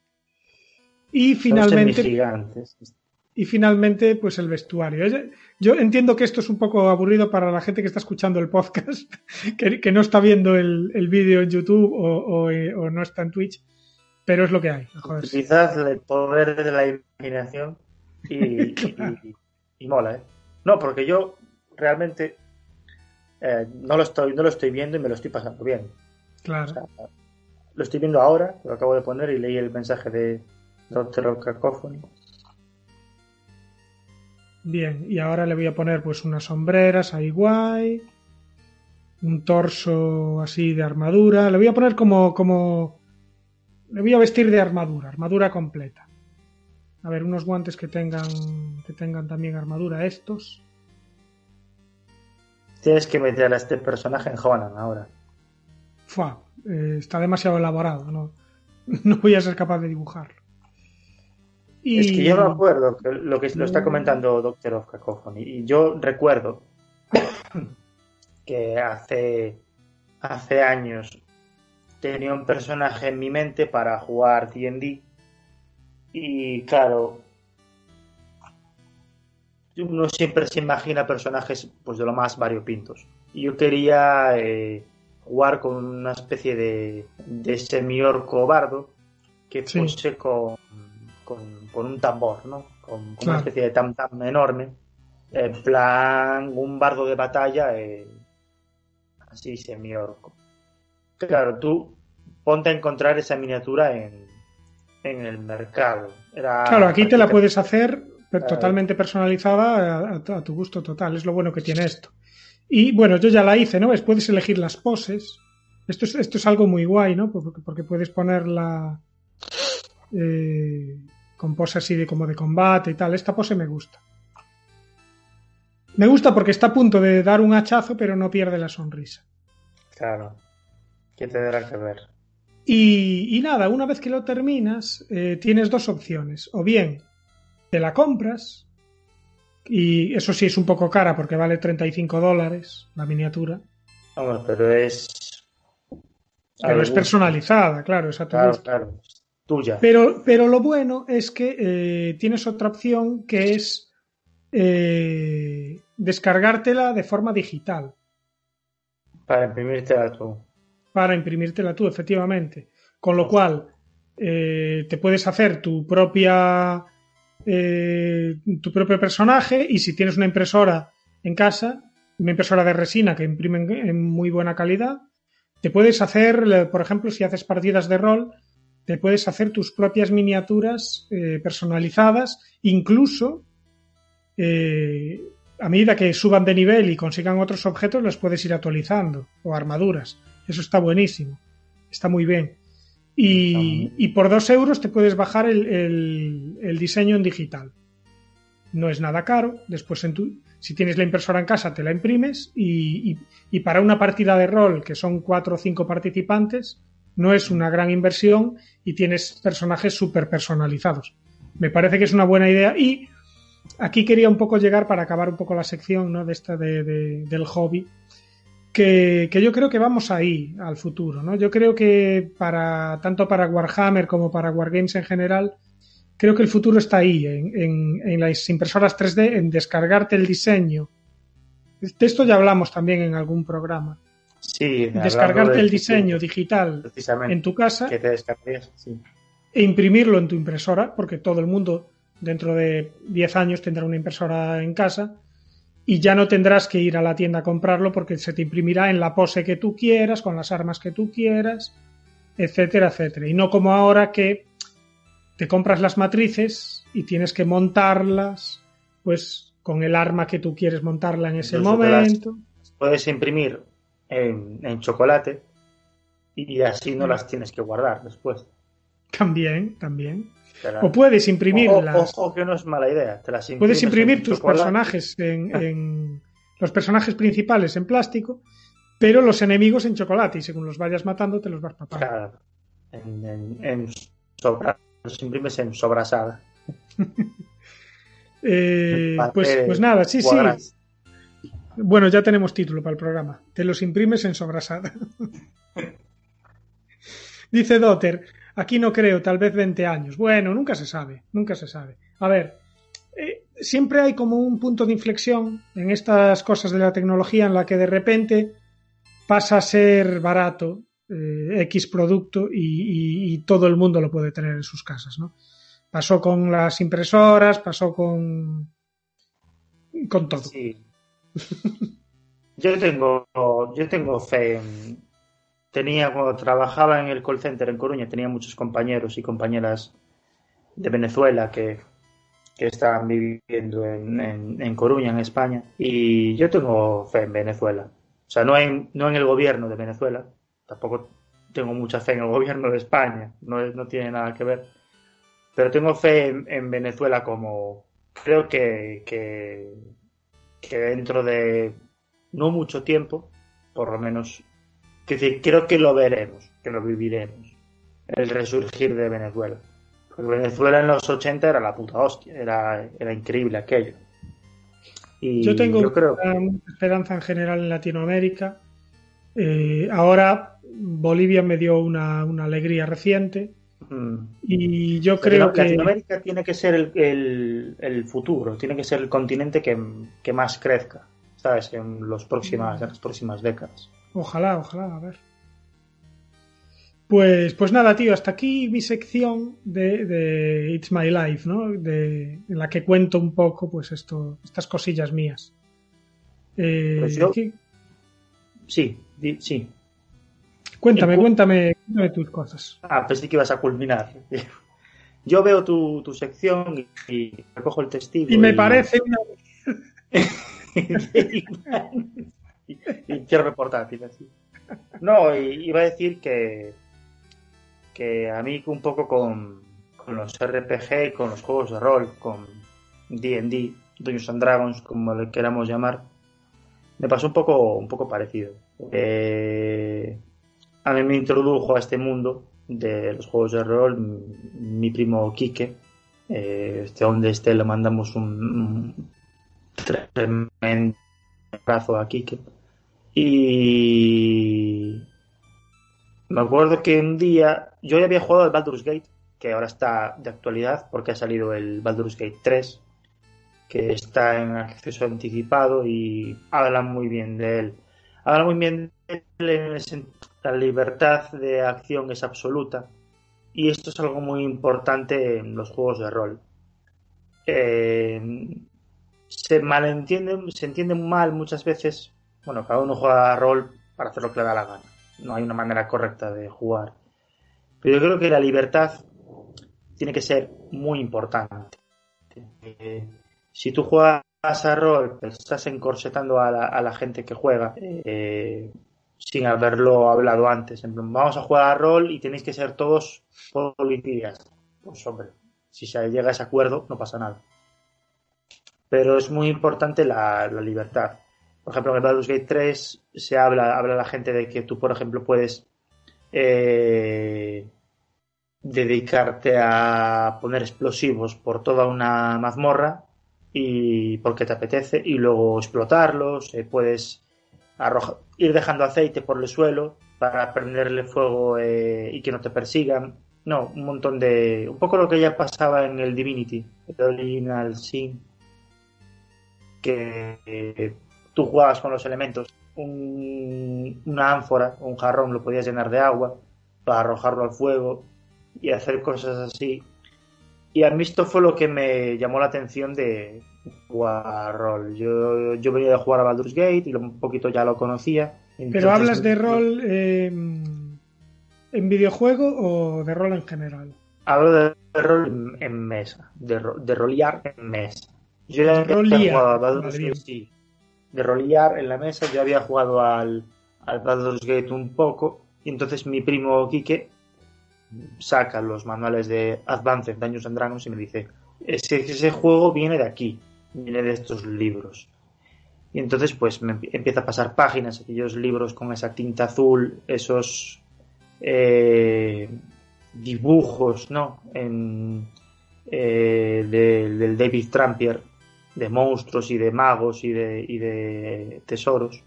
S3: Y finalmente. Y finalmente, pues el vestuario. Yo entiendo que esto es un poco aburrido para la gente que está escuchando el podcast, que, no está viendo el, vídeo en YouTube o, eh, o, no está en Twitch, pero es lo que hay.
S4: Quizás el poder de la imaginación y, mola, ¿eh? No, porque yo realmente eh, no, lo estoy, no lo estoy viendo y me lo estoy pasando bien.
S3: Claro.
S4: lo estoy viendo ahora, lo acabo de poner y leí el mensaje de Dr. Cacophony.
S3: Bien, y ahora le voy a poner pues unas sombreras ahí guay, un torso así de armadura, le voy a poner como, como, le voy a vestir de armadura, armadura completa. A ver, unos guantes que tengan, que tengan también armadura estos.
S4: Tienes que meter a este personaje en Honan ahora.
S3: Fua, eh, está demasiado elaborado, no, no voy a ser capaz de dibujarlo.
S4: Es que yo no acuerdo lo que lo está comentando Doctor of Cacophony. Y yo recuerdo que hace, hace años tenía un personaje en mi mente para jugar D&D y claro, uno siempre se imagina personajes pues de lo más variopintos. Y yo quería eh, jugar con una especie de, de semi-orco bardo que fuese con, con, un tambor, ¿no? Con, una especie de tam tam enorme. En plan, un bardo de batalla eh, así semi-orco. Claro, tú ponte a encontrar esa miniatura en, en el mercado.
S3: claro, aquí te la puedes hacer totalmente personalizada a, tu gusto total. Es lo bueno que tiene esto. Y bueno, yo ya la hice, ¿no? puedes elegir las poses. Esto es, esto es algo muy guay, ¿no? Porque, puedes ponerla eh, con poses así de como de combate y tal. Esta pose me gusta. Me gusta porque está a punto de dar un hachazo, pero no pierde la sonrisa.
S4: Claro. ¿Qué tendrá que ver?
S3: Y, nada, una vez que lo terminas, eh, tienes dos opciones. O bien te la compras, y eso sí es un poco cara porque vale 35 dólares la miniatura.
S4: pero es.
S3: Pero es personalizada, claro, esa
S4: claro, tuya.
S3: Pero, pero lo bueno es que eh, tienes otra opción que es eh, descargártela de forma digital.
S4: Para imprimírtela tú.
S3: Para imprimírtela tú, efectivamente. Con lo cual, eh, te puedes hacer tu propia eh, tu propio personaje y si tienes una impresora en casa, una impresora de resina que imprime en muy buena calidad, te puedes hacer, por ejemplo, si haces partidas de rol, te puedes hacer tus propias miniaturas eh, personalizadas, incluso eh, a medida que suban de nivel y consigan otros objetos, las puedes ir actualizando, o armaduras. Eso está buenísimo, está muy bien. Y, por dos euros te puedes bajar el, diseño en digital. No es nada caro. Después, en tu, si tienes la impresora en casa, te la imprimes. Y, para una partida de rol, que son cuatro o cinco participantes, no es una gran inversión y tienes personajes súper personalizados. Me parece que es una buena idea. Y aquí quería un poco llegar para acabar un poco la sección ¿no? de esta del hobby que, yo creo que vamos ahí al futuro, ¿no? Yo creo que para tanto para Warhammer como para Wargames en general, creo que el futuro está ahí, en, las impresoras 3D, en descargarte el diseño. De esto ya hablamos también en algún programa.
S4: Sí,
S3: descargarte el diseño digital en tu casa e imprimirlo en tu impresora, porque todo el mundo dentro de 10 años tendrá una impresora en casa y ya no tendrás que ir a la tienda a comprarlo porque se te imprimirá en la pose que tú quieras, con las armas que tú quieras, etcétera, etcétera. Y no como ahora que te compras las matrices y tienes que montarlas, pues con el arma que tú quieres montarla en ese momento.
S4: puedes imprimir en, chocolate y así no las tienes que guardar después.
S3: También, también. O puedes imprimirlas.
S4: Ojo, que no es mala idea.
S3: puedes imprimir tus personajes en, los personajes principales en plástico, pero los enemigos en chocolate y según los vayas matando te los vas papando.
S4: Claro. En, los imprimes en sobrasada.
S3: Eh, pues, pues nada, sí, sí. Bueno, ya tenemos título para el programa. Te los imprimes en sobrasada. Dice Dotter, Aquí no creo, tal vez 20 años. Bueno, nunca se sabe, nunca se sabe. A ver, eh, siempre hay como un punto de inflexión en estas cosas de la tecnología en la que de repente pasa a ser barato eh, X producto y, todo el mundo lo puede tener en sus casas, ¿no? Pasó con las impresoras, pasó con todo.
S4: Sí. yo tengo yo tengo fe en, tenía, cuando trabajaba en el call center en Coruña, tenía muchos compañeros y compañeras de Venezuela que, que estaban viviendo en, en, Coruña, en España. Y yo tengo fe en Venezuela. O sea, no en, no en el gobierno de Venezuela, tampoco tengo mucha fe en el gobierno de España, no, no tiene nada que ver. Pero tengo fe en, Venezuela como creo que, que, que dentro de no mucho tiempo, por lo menos creo que lo veremos, que lo viviremos. El resurgir de Venezuela. Porque Venezuela en los 80 era la puta hostia, era, era increíble aquello. Y
S3: Yo tengo
S4: yo creo
S3: mucha, mucha esperanza en general en Latinoamérica. Eh, ahora Bolivia me dio una, una alegría reciente
S4: mm,
S3: y yo creo que
S4: Latinoamérica tiene que ser el, el- el futuro, tiene que ser el continente que, que más crezca, ¿sabes? En, los próximas, en las próximas décadas.
S3: ojalá, ojalá, a ver. Pues, pues nada, tío, hasta aquí mi sección de, de It's My Life, ¿no? De, en la que cuento un poco, pues esto, estas cosillas mías. Eh,
S4: Pues. Sí, di- sí.
S3: Cuéntame, cuéntame, cuéntame tus cosas.
S4: Ah, pensé que ibas a culminar. Yo veo tu, tu sección y, recojo el testigo.
S3: Y me parece una...
S4: y, el portátil así. No, y- iba a decir que que a mí un poco con, con los RPG y con los juegos de rol, con D&D, Dungeons and Dragons, como le queramos llamar, me pasó un poco un poco parecido. Eh, a mí me introdujo a este mundo de los juegos de rol mi, primo Quique. Eh, este donde esté le mandamos un, un tremendo abrazo a Quique. Y me acuerdo que un día yo ya había jugado al Baldur's Gate, que ahora está de actualidad porque ha salido el Baldur's Gate 3, que está en acceso anticipado y hablan muy bien de él. Hablan muy bien de él en el sen- la libertad de acción es absoluta y esto es algo muy importante en los juegos de rol. Eh, se malentienden, se entienden mal muchas veces. Bueno, cada uno juega a rol para hacer lo que le da la gana. No hay una manera correcta de jugar. Pero yo creo que la libertad tiene que ser muy importante. Eh, si tú juegas a rol, estás encorsetando a la, a la gente que juega eh, sin haberlo hablado antes. En plan, vamos a jugar a rol y tenéis que ser todos policías. Pues hombre, si se llega a ese acuerdo, no pasa nada. Pero es muy importante la, la libertad. Por ejemplo, en el Baldur's Gate 3 se habla, habla la gente de que tú, por ejemplo, puedes eh, dedicarte a poner explosivos por toda una mazmorra y porque te apetece y luego explotarlos, eh, puedes arroja- ir dejando aceite por el suelo para prenderle fuego eh, y que no te persigan. No, un montón de... Un poco lo que ya pasaba en el Divinity, el original Sin, que eh, tú jugabas con los elementos. Un- una ánfora un jarrón lo podías llenar de agua para arrojarlo al fuego y hacer cosas así. Y a mí esto fue lo que me llamó la atención de jugar rol. Yo, yo venía de jugar a Baldur's Gate y un poquito ya lo conocía.
S3: Pero hablas de rol eh, en videojuego o de rol en general.
S4: Hablo de rol en, en mesa, de, de rolear en mesa. Yo ya había jugado a Baldur's. Gate, sí. De rolear en la mesa, yo había jugado al, al Baldur's Gate un poco, y entonces mi primo Quique saca los manuales de Advanced Dungeons and Dragons y me dice, ese, ese juego viene de aquí, viene de estos libros. Y entonces pues me empie- empieza a pasar páginas, aquellos libros con esa tinta azul, esos eh, dibujos, ¿no? En, eh, de- del David Trampier, de monstruos y de magos y de, y de tesoros.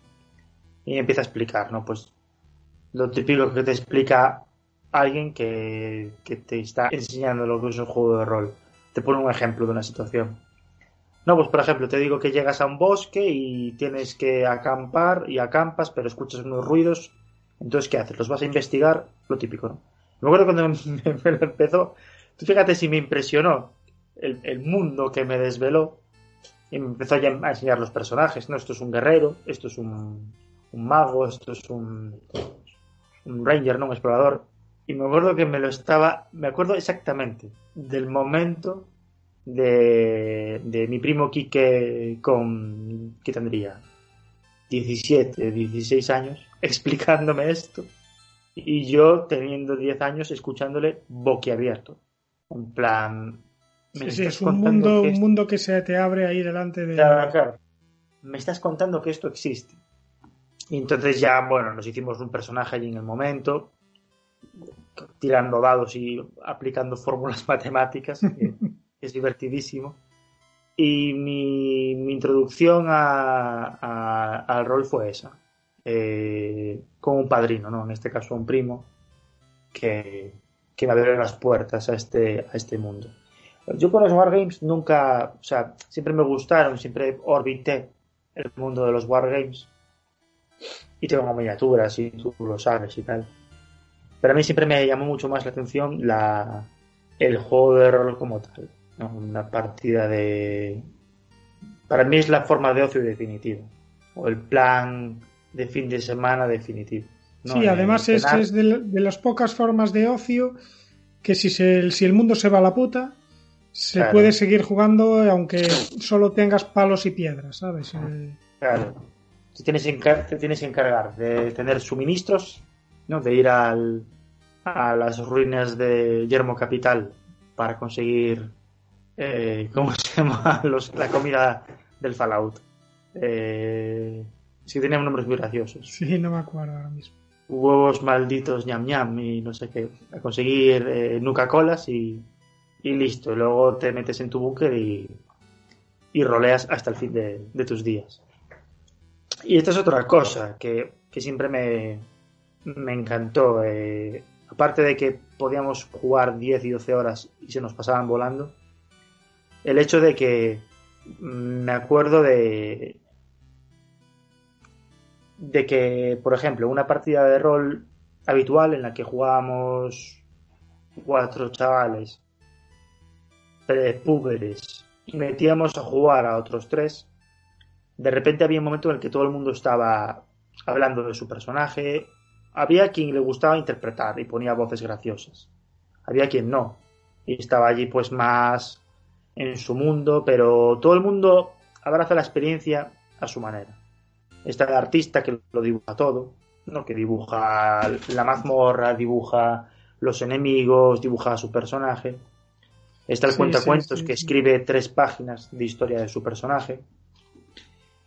S4: Y empieza a explicar, ¿no? Pues lo típico que te explica alguien que, que te está enseñando lo que es un juego de rol. Te pone un ejemplo de una situación. No, pues por ejemplo, te digo que llegas a un bosque y tienes que acampar y acampas, pero escuchas unos ruidos. Entonces, ¿qué haces? ¿Los vas a investigar? Lo típico, ¿no? Me acuerdo cuando me, lo empezó. Tú fíjate si me impresionó el, el mundo que me desveló y me empezó ya a enseñar los personajes, ¿no? Esto es un guerrero, esto es un, un mago, esto es un, un ranger, ¿no? Un explorador. Y me acuerdo que me lo estaba, me acuerdo exactamente del momento de, de mi primo Quique con, ¿qué tendría? 17, 16 años, explicándome esto. Y yo teniendo 10 años escuchándole boquiabierto. En plan... Me
S3: sí, es un mundo,
S4: que
S3: un mundo que se te abre ahí delante de...
S4: Claro, claro. Me estás contando que esto existe. Y entonces ya, bueno, nos hicimos un personaje allí en el momento, tirando dados y aplicando fórmulas matemáticas, que es divertidísimo. Y mi, mi introducción a, a- al rol fue esa. Eh, con un padrino, ¿no? En este caso un primo, que, que me abrió las puertas a este, a este mundo. Yo con los Wargames nunca, o sea, siempre me gustaron, siempre orbité el mundo de los Wargames. Y tengo miniaturas y tú lo sabes y tal. Pero a mí siempre me llamó mucho más la atención la, el juego de rol como tal. ¿no? Una partida de... Para mí es la forma de ocio definitiva. O el plan de fin de semana definitivo. ¿no?
S3: Sí,
S4: Eh,
S3: además es, es de, la- de las pocas formas de ocio que si, se, si el mundo se va a la puta, se
S4: Claro.
S3: puede seguir jugando aunque solo tengas palos y piedras, ¿sabes? Eh,
S4: Claro. Te tienes, que encar- te tienes que encargar de tener suministros, ¿no? De ir al, a las ruinas de Yermo Capital para conseguir, eh, ¿cómo se llama? Los, la comida del Fallout. Eh, sí, tenían nombres muy graciosos.
S3: sí, no me acuerdo ahora mismo.
S4: Huevos malditos ñam ñam y no sé qué. A conseguir eh, Nuca Colas y, y listo. Luego te metes en tu búnker y, y roleas hasta el fin de, de tus días. Y esta es otra cosa que, que siempre me, me encantó. eh, aparte de que podíamos jugar 10 y 12 horas y se nos pasaban volando, el hecho de que me acuerdo de, de que, por ejemplo, una partida de rol habitual en la que jugábamos cuatro chavales púberes y metíamos a jugar a otros tres, de repente había un momento en el que todo el mundo estaba hablando de su personaje. Había quien le gustaba interpretar y ponía voces graciosas. Había quien no. Y estaba allí pues más en su mundo, pero todo el mundo abraza la experiencia a su manera. Está el artista que lo dibuja todo, ¿no? que dibuja la mazmorra, dibuja los enemigos, dibuja a su personaje. Está el
S3: Sí,
S4: cuentacuentos
S3: sí, sí,
S4: que escribe tres páginas de historia de su personaje.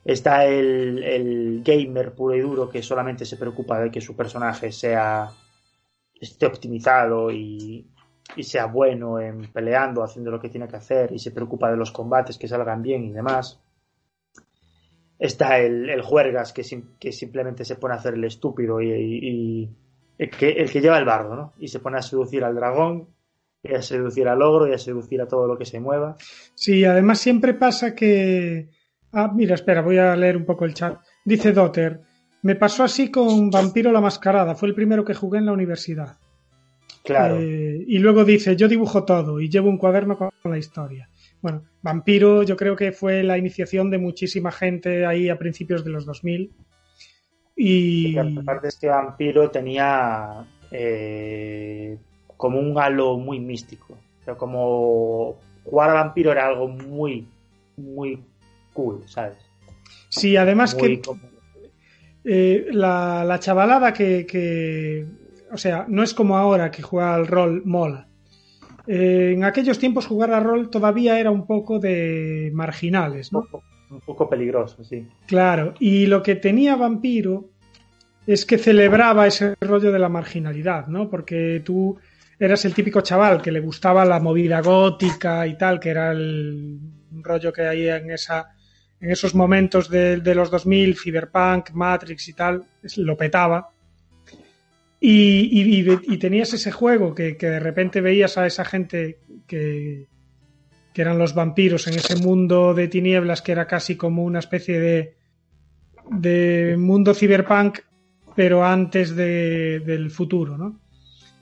S4: Está el, el gamer puro y duro que solamente se preocupa de que su personaje sea esté optimizado y, y sea bueno en peleando, haciendo lo que tiene que hacer y se preocupa de los combates que salgan bien y demás. Está el, el juergas que, que simplemente se pone a hacer el estúpido y, y- y el, que, el que lleva el bardo, ¿no? Y se pone a seducir al dragón, y a seducir al ogro y a seducir a todo lo que se mueva.
S3: Sí, además siempre pasa que... Ah, mira, espera, voy a leer un poco el chat. Dice Dotter, me pasó así con Vampiro la Mascarada, fue el primero que jugué en la universidad.
S4: Claro.
S3: Eh, y luego dice, yo dibujo todo y llevo un cuaderno con la historia. Bueno, Vampiro yo creo que fue la iniciación de muchísima gente ahí a principios de los 2000. Y...
S4: Aparte este vampiro tenía eh, como un halo muy místico. O sea, como jugar a vampiro era algo muy, muy cool, ¿sabes?
S3: Sí, además
S4: Muy
S3: que eh, la, la chavalada que, que, o sea, no es como ahora que juega al rol mola. Eh, en aquellos tiempos jugar al rol todavía era un poco de marginales, ¿no?
S4: un, poco, un poco peligroso, sí.
S3: Claro, y lo que tenía Vampiro es que celebraba ese rollo de la marginalidad, ¿no? Porque tú eras el típico chaval que le gustaba la movida gótica y tal, que era el rollo que hay en esa en esos momentos de, de los 2000, Cyberpunk, Matrix y tal, lo petaba. Y, y- tenías ese juego que, que de repente veías a esa gente que, que eran los vampiros en ese mundo de tinieblas que era casi como una especie de, de mundo cyberpunk, pero antes de- del futuro, ¿no?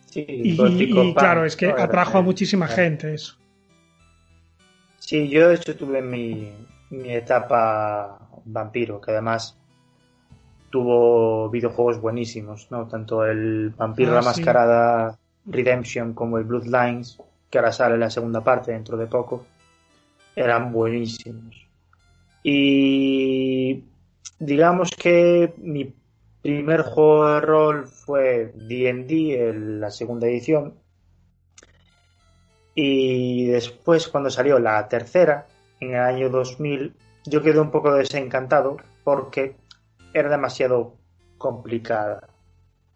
S4: Sí,
S3: Y, y claro, es que atrajo a muchísima
S4: era-
S3: gente eso.
S4: Sí, yo de hecho tuve mi, mi etapa vampiro, que además tuvo videojuegos buenísimos, ¿no? Tanto el Vampiro
S3: Ah,
S4: la
S3: sí.
S4: Mascarada Redemption como el Bloodlines, que ahora sale la segunda parte dentro de poco, eran buenísimos. Y digamos que mi primer juego de rol fue D&D, la segunda edición, y después, cuando salió la tercera, en el año 2000, yo quedé un poco desencantado porque era demasiado complicada.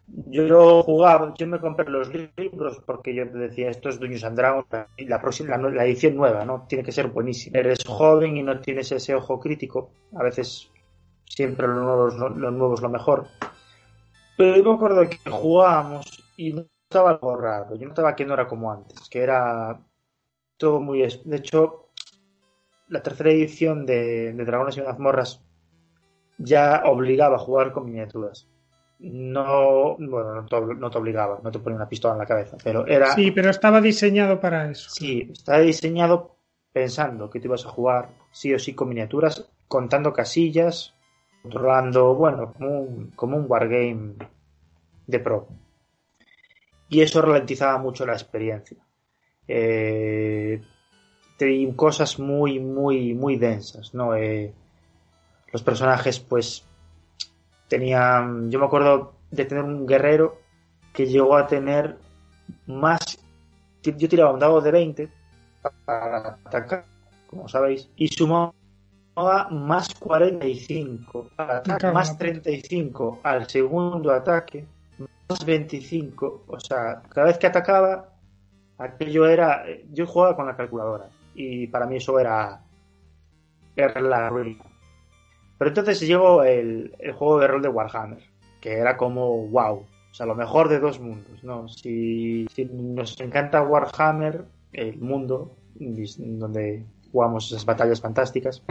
S4: yo jugaba, yo me compré los libros porque yo decía, esto es Dungeons and Dragons, la próxima, la, edición nueva, ¿no? Tiene que ser buenísima. Eres joven y no tienes ese ojo crítico, a veces siempre lo nuevo, es lo, nuevo es lo mejor. Pero yo me acuerdo que jugábamos y no estaba algo raro, yo notaba que no era como antes, que era todo muy... De hecho, la tercera edición de, de Dragones y Mazmorras ya obligaba a jugar con miniaturas. No, bueno, no te, no te obligaba, no te ponía una pistola en la cabeza, pero era...
S3: Sí, pero estaba diseñado para eso.
S4: Sí, está diseñado pensando que tú ibas a jugar sí o sí con miniaturas, contando casillas, controlando, bueno, como un, como un wargame de pro. Y eso ralentizaba mucho la experiencia. Eh, te- cosas muy, muy, muy densas, ¿no? Eh, los personajes, pues, tenían. Yo me acuerdo de tener un guerrero que llegó a tener más. Yo tiraba un dado de 20 para atacar, como sabéis, y sumaba más 45 al ataque,
S3: cago en
S4: más
S3: la puta.
S4: 35 al segundo ataque, más 25. O sea, cada vez que atacaba, aquello era. Yo jugaba con la calculadora y para mí eso era. Era la ruina. Pero entonces llegó el, el juego de rol de Warhammer, que era como wow. O sea, lo mejor de dos mundos, ¿no? Si, si nos encanta Warhammer, el mundo donde jugamos esas batallas fantásticas,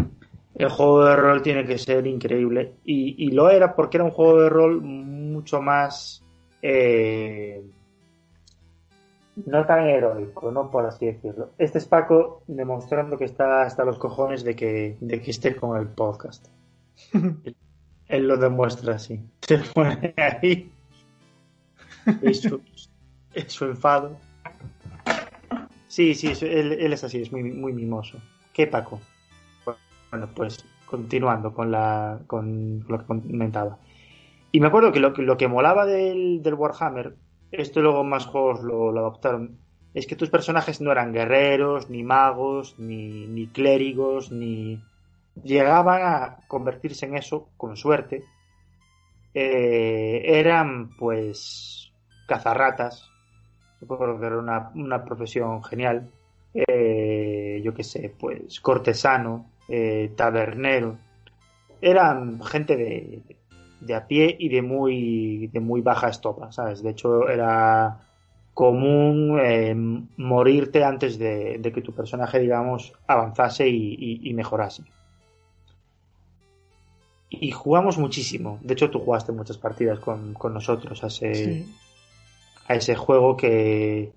S4: el juego de rol tiene que ser increíble. Y, y lo era porque era un juego de rol mucho más. eh, no tan heroico, ¿no? Por así decirlo. Este es Paco demostrando que está hasta los cojones de que, de que esté con el podcast. Él lo demuestra así. Se pone ahí. Es su, enfado. Sí, sí, él, él es así, es muy, muy mimoso. ¿Qué, Paco? Bueno, pues continuando con, la, con lo que comentaba. Y me acuerdo que lo, que lo que molaba del, del Warhammer, esto luego más juegos lo, adoptaron, es que tus personajes no eran guerreros, ni magos, ni, ni clérigos, ni... Llegaban a convertirse en eso, con suerte. Eh, eran, pues, cazarratas. Supongo que era una, una profesión genial. Eh, yo qué sé, pues, cortesano, eh, tabernero. Eran gente de, de a pie y de muy, de muy baja estopa, ¿sabes? De hecho, era común eh, morirte antes de, de que tu personaje, digamos, avanzase y, y- y mejorase. Y jugamos muchísimo. De hecho, tú jugaste muchas partidas con, con nosotros a ese,
S3: Sí.
S4: a ese juego que,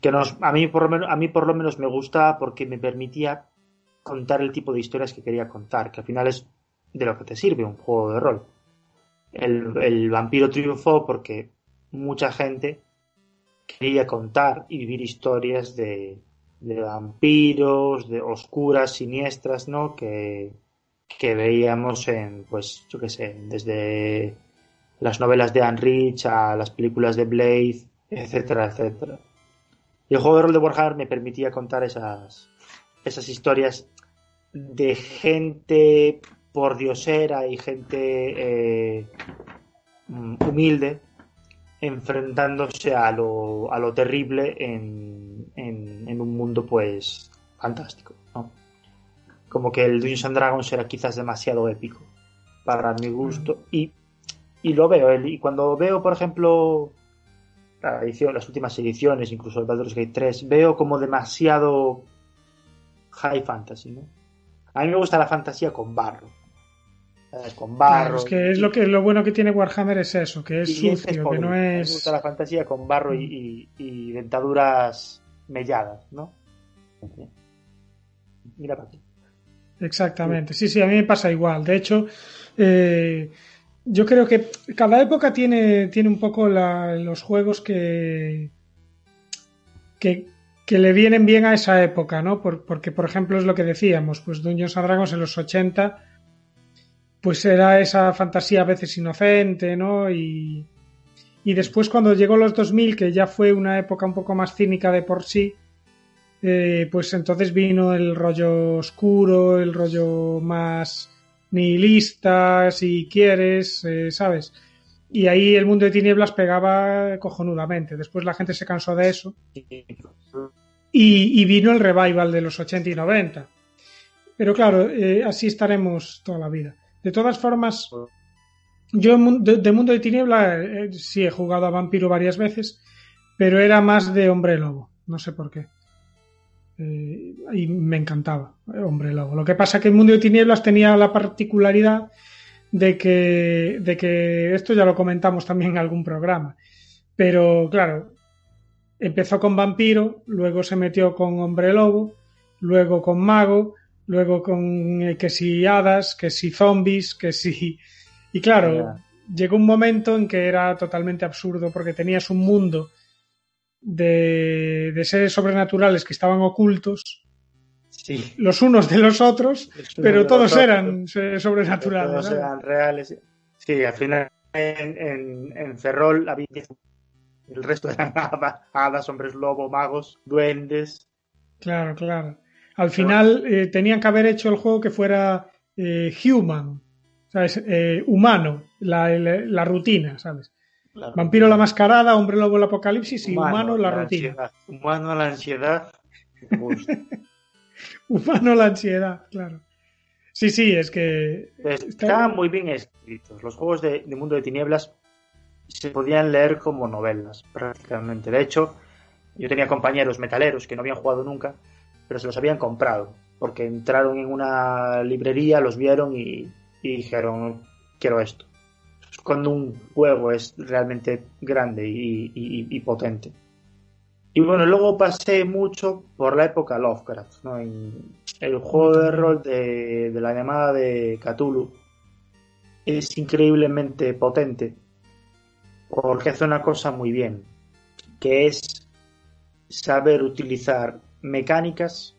S4: que nos, a, mí por lo menos, a mí por lo menos me gusta porque me permitía contar el tipo de historias que quería contar, que al final es de lo que te sirve un juego de rol. El, el vampiro triunfó porque mucha gente quería contar y vivir historias de, de vampiros, de oscuras, siniestras, ¿no? Que, que veíamos en, pues, yo qué sé, desde las novelas de Anne Rich a las películas de Blade, etcétera, etcétera. Y el juego de rol de Warhammer me permitía contar esas, esas historias de gente pordiosera y gente eh, mm, humilde enfrentándose a lo, a lo terrible en, en, en un mundo pues fantástico, ¿no? Como que el Dungeons and Dragons era quizás demasiado épico para mi gusto y, y lo veo, y cuando veo por ejemplo la edición, las últimas ediciones, incluso el Baldur's Gate 3, veo como demasiado high fantasy, ¿no? A mí me gusta la fantasía con barro. ¿Sabes? Con barro.
S3: Claro, es que es lo que lo bueno que tiene Warhammer es eso, que es sucio, que no
S4: podridos. Me
S3: es.
S4: gusta la fantasía con barro y, y- y dentaduras melladas, ¿no? Mira para aquí.
S3: Exactamente, sí, sí, a mí me pasa igual. De hecho, eh, yo creo que cada época tiene, tiene un poco la- los juegos que, que, que le vienen bien a esa época, ¿no? Por- porque, por ejemplo, es lo que decíamos, pues Dungeons and Dragons en los 80, pues era esa fantasía a veces inocente, ¿no? Y, y después cuando llegó los 2000, que ya fue una época un poco más cínica de por sí, eh, pues entonces vino el rollo oscuro, el rollo más nihilista, si quieres, eh, ¿sabes? Y ahí el mundo de tinieblas pegaba cojonudamente. Después la gente se cansó de eso. Y, vino el revival de los 80 y 90. Pero claro, eh, así estaremos toda la vida. De todas formas, yo de, Mundo de Tiniebla eh, sí he jugado a Vampiro varias veces, pero era más de Hombre Lobo. No sé por qué. Eh, y me encantaba Hombre Lobo. Lo que pasa es que el Mundo de Tinieblas tenía la particularidad de que, de que esto ya lo comentamos también en algún programa. Pero claro, empezó con vampiro, luego se metió con hombre lobo, luego con mago, luego con eh, que si hadas, que si zombies, que si... Y claro, llegó un momento en que era totalmente absurdo porque tenías un mundo de, de seres sobrenaturales que estaban ocultos los unos de los otros, pero todos eran sobrenaturales.
S4: Todos eran reales. Sí, al final en, en, Ferrol había el resto eran hadas, hombres lobo, magos, duendes.
S3: Claro, claro. Al final eh, tenían que haber hecho el juego que fuera eh, human, ¿sabes? Eh, humano, la, rutina, ¿sabes? Vampiro la mascarada, hombre lobo el apocalipsis y humano, la, rutina.
S4: Humano la ansiedad.
S3: humano la ansiedad, claro. Sí, sí, es que.
S4: Están muy bien escritos. Los juegos de, Mundo de Tinieblas se podían leer como novelas, prácticamente. De hecho, yo tenía compañeros metaleros que no habían jugado nunca, pero se los habían comprado, porque entraron en una librería, los vieron y, dijeron, quiero esto. Cuando un juego es realmente grande y potente. Y bueno, luego pasé mucho por la época Lovecraft, ¿no? El juego de rol de, la llamada de Cthulhu es increíblemente potente porque hace una cosa muy bien, que es saber utilizar mecánicas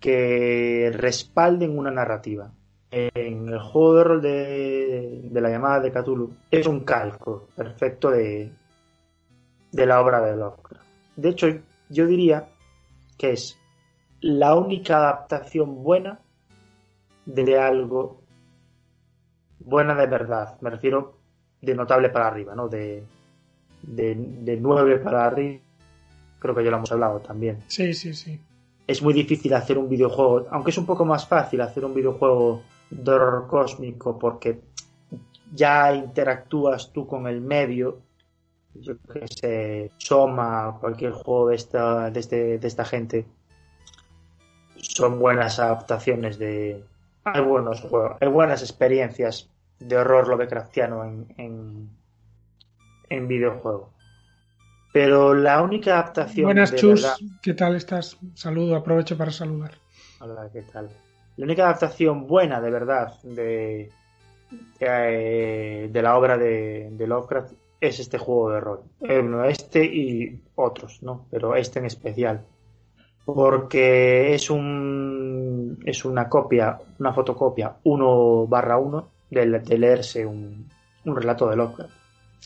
S4: que respalden una narrativa. En el juego de rol de, de la llamada de Cthulhu es un calco perfecto de, de la obra de Lovecraft. De hecho, yo diría que es la única adaptación buena de algo buena de verdad. Me refiero de notable para arriba, ¿no? De, de, de 9 para arriba. Creo que ya lo hemos hablado también.
S3: Sí, sí, sí.
S4: Es muy difícil hacer un videojuego, aunque es un poco más fácil hacer un videojuego de horror cósmico porque ya interactúas tú con el medio yo que sé, Soma, cualquier juego de esta, de, este, de esta gente, son buenas adaptaciones de. Hay buenos juegos, hay buenas experiencias de horror Lovecraftiano en, en, en videojuego. Pero la única adaptación.
S3: Buenas, Chus, ¿qué tal estás? Saludo, aprovecho para saludar.
S4: Hola, ¿qué tal? La única adaptación buena de verdad de, de la obra de, de Lovecraft es este juego de rol. Eh, este y otros, ¿no? Pero este en especial. Porque es un es una copia, una fotocopia 1 barra 1 de, de, leerse un, un, relato de Lovecraft.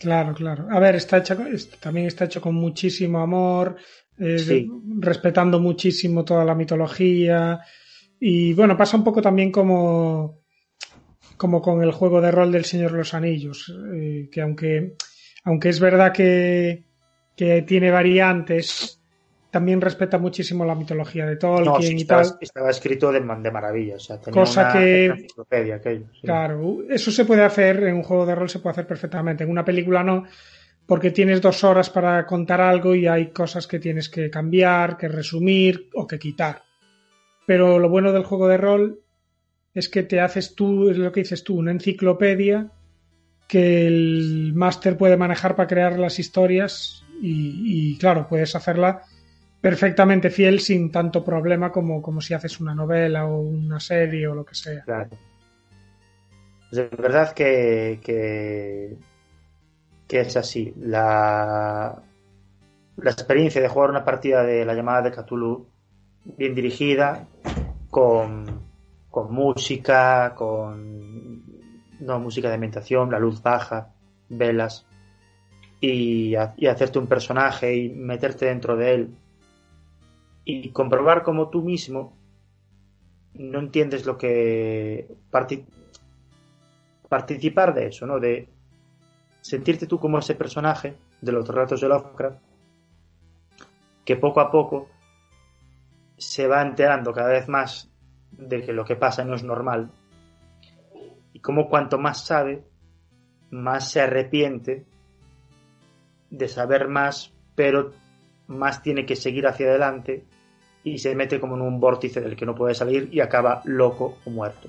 S3: Claro, claro. A ver, está hecho, también está hecho con muchísimo amor, eh, respetando muchísimo toda la mitología. Y bueno, pasa un poco también como, como con el juego de rol del Señor de los Anillos, eh, que aunque aunque es verdad que, tiene variantes, también respeta muchísimo la mitología de Tolkien y
S4: estaba,
S3: tal.
S4: Estaba escrito de, de maravilla, o sea, tenía
S3: Cosa
S4: una
S3: que.
S4: Enciclopedia, aquello,
S3: Claro, eso se puede hacer en un juego de rol, se puede hacer perfectamente. En una película no, porque tienes dos horas para contar algo y hay cosas que tienes que cambiar, que resumir o que quitar. Pero lo bueno del juego de rol es que te haces tú, es lo que dices tú, una enciclopedia que el máster puede manejar para crear las historias y, claro, puedes hacerla perfectamente fiel sin tanto problema como, como si haces una novela o una serie o lo que sea.
S4: Claro. Pues de verdad que, que, es así. La, la experiencia de jugar una partida de la llamada de Cthulhu bien dirigida, con, con música, con no música de ambientación, la luz baja, velas, y, hacerte un personaje y meterte dentro de él y comprobar como tú mismo no entiendes lo que participar de eso, ¿no? De sentirte tú como ese personaje de los relatos de Lovecraft que poco a poco se va enterando cada vez más de que lo que pasa no es normal y como cuanto más sabe, más se arrepiente de saber más, pero más tiene que seguir hacia adelante y se mete como en un vórtice del que no puede salir y acaba loco o muerto.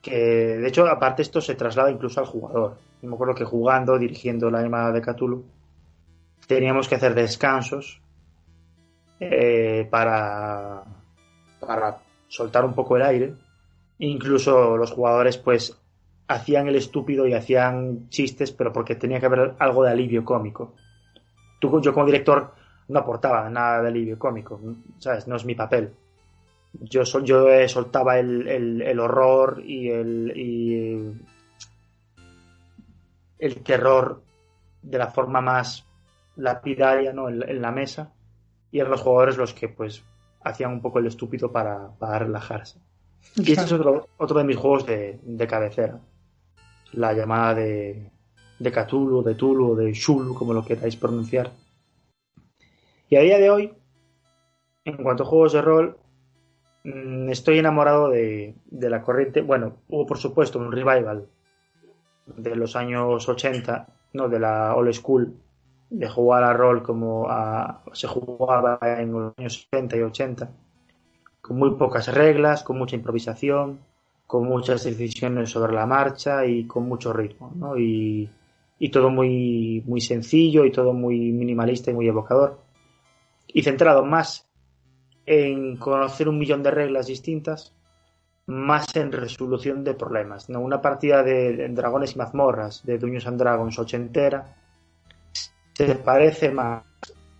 S4: Que de hecho, aparte, esto se traslada incluso al jugador. Yo me acuerdo que jugando, dirigiendo la llamada de Cthulhu, teníamos que hacer descansos eh, para, para soltar un poco el aire. Incluso los jugadores, pues, hacían el estúpido y hacían chistes, pero porque tenía que haber algo de alivio cómico. Tú, yo como director no aportaba nada de alivio cómico, ¿sabes? No es mi papel. Yo, yo soltaba el, horror y el, el terror de la forma más lapidaria ¿no? en, la mesa y eran los jugadores los que pues hacían un poco el estúpido para, relajarse. Y este es otro, otro de mis juegos de, de cabecera. La llamada de, de Cthulhu, de Tulu, de Shulu, como lo queráis pronunciar. Y a día de hoy, en cuanto a juegos de rol, mm, estoy enamorado de, la corriente. Bueno, hubo por supuesto un revival de los años 80, no de la old school, de jugar a rol como se jugaba en los años 70 y 80, con muy pocas reglas, con mucha improvisación, con muchas decisiones sobre la marcha y con mucho ritmo, ¿no? Y, y todo muy, muy sencillo y todo muy minimalista y muy evocador y centrado más en conocer un millón de reglas distintas, más en resolución de problemas. ¿no? Una partida de, Dragones y Mazmorras de Dungeons and Dragons ochentera se parece más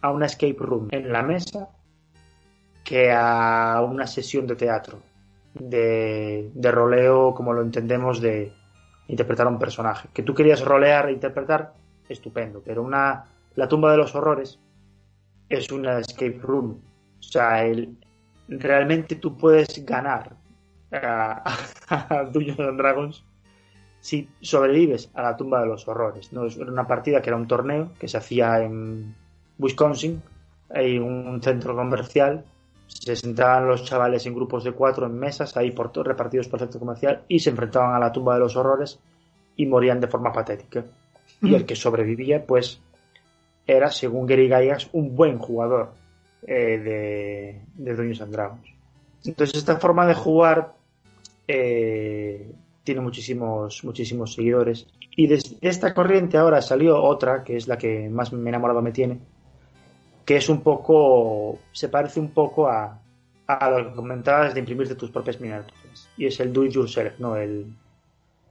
S4: a una escape room en la mesa que a una sesión de teatro, de, de roleo como lo entendemos de interpretar a un personaje. Que tú querías rolear e interpretar, estupendo, pero una La tumba de los horrores es una escape room. O sea, el, realmente tú puedes ganar a, a Dungeons and Dragons si sobrevives a la tumba de los horrores. ¿no? Es una partida que era un torneo que se hacía en Wisconsin, hay un centro comercial, se sentaban los chavales en grupos de cuatro en mesas, ahí por todo, repartidos por el centro comercial, y se enfrentaban a la tumba de los horrores y morían de forma patética. Y el que sobrevivía, pues era, según Gary Gygax, un buen jugador eh, de, de Dungeons and Dragons. Entonces, esta forma de jugar eh, tiene muchísimos, muchísimos seguidores. Y de esta corriente ahora salió otra, que es la que más me enamorado me tiene, que es un poco, se parece un poco a, a lo que comentabas de imprimirte tus propias miniaturas. Y es el do it yourself, ¿no? El,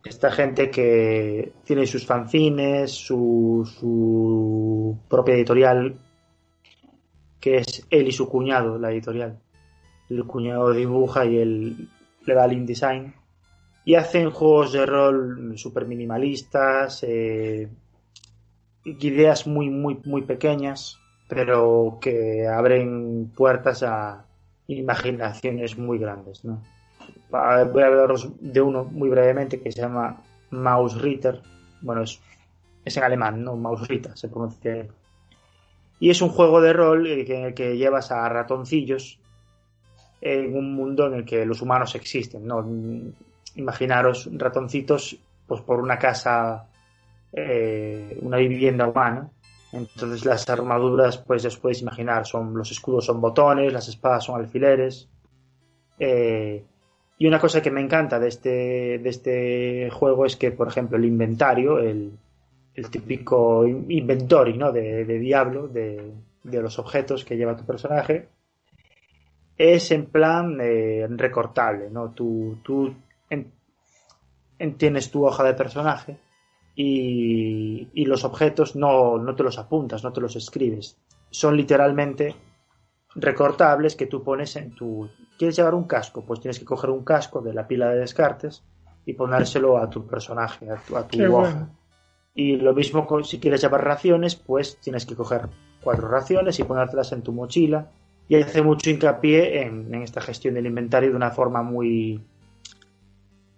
S4: esta gente que tiene sus fanzines, su, su propia editorial, que es él y su cuñado, la editorial. El cuñado dibuja y él le da el InDesign. Y hacen juegos de rol súper minimalistas, eh, ideas muy, muy, muy pequeñas, pero que abren puertas a imaginaciones muy grandes, ¿no? voy a hablaros de uno muy brevemente que se llama Ritter Bueno, es, es en alemán, ¿no? Ritter se pronuncia. Y es un juego de rol en el que llevas a ratoncillos en un mundo en el que los humanos existen, ¿no? Imaginaros ratoncitos pues por una casa, eh, una vivienda humana. Entonces las armaduras, pues os podéis imaginar, son los escudos son botones, las espadas son alfileres. Eh, y una cosa que me encanta de este, de este juego es que, por ejemplo, el inventario, el, típico inventory ¿no? de, Diablo, de, los objetos que lleva tu personaje, es en plan eh, recortable. ¿no? Tú, tú tienes tu hoja de personaje y, y los objetos no, no te los apuntas, no te los escribes. Son literalmente recortables que tú pones en tu... ¿Quieres llevar un casco? Pues tienes que coger un casco de la pila de descartes y ponérselo a tu personaje, a tu, a tu hoja. Y lo mismo si quieres llevar raciones, pues tienes que coger cuatro raciones y ponértelas en tu mochila. Y hace mucho hincapié en, en esta gestión del inventario de una forma muy,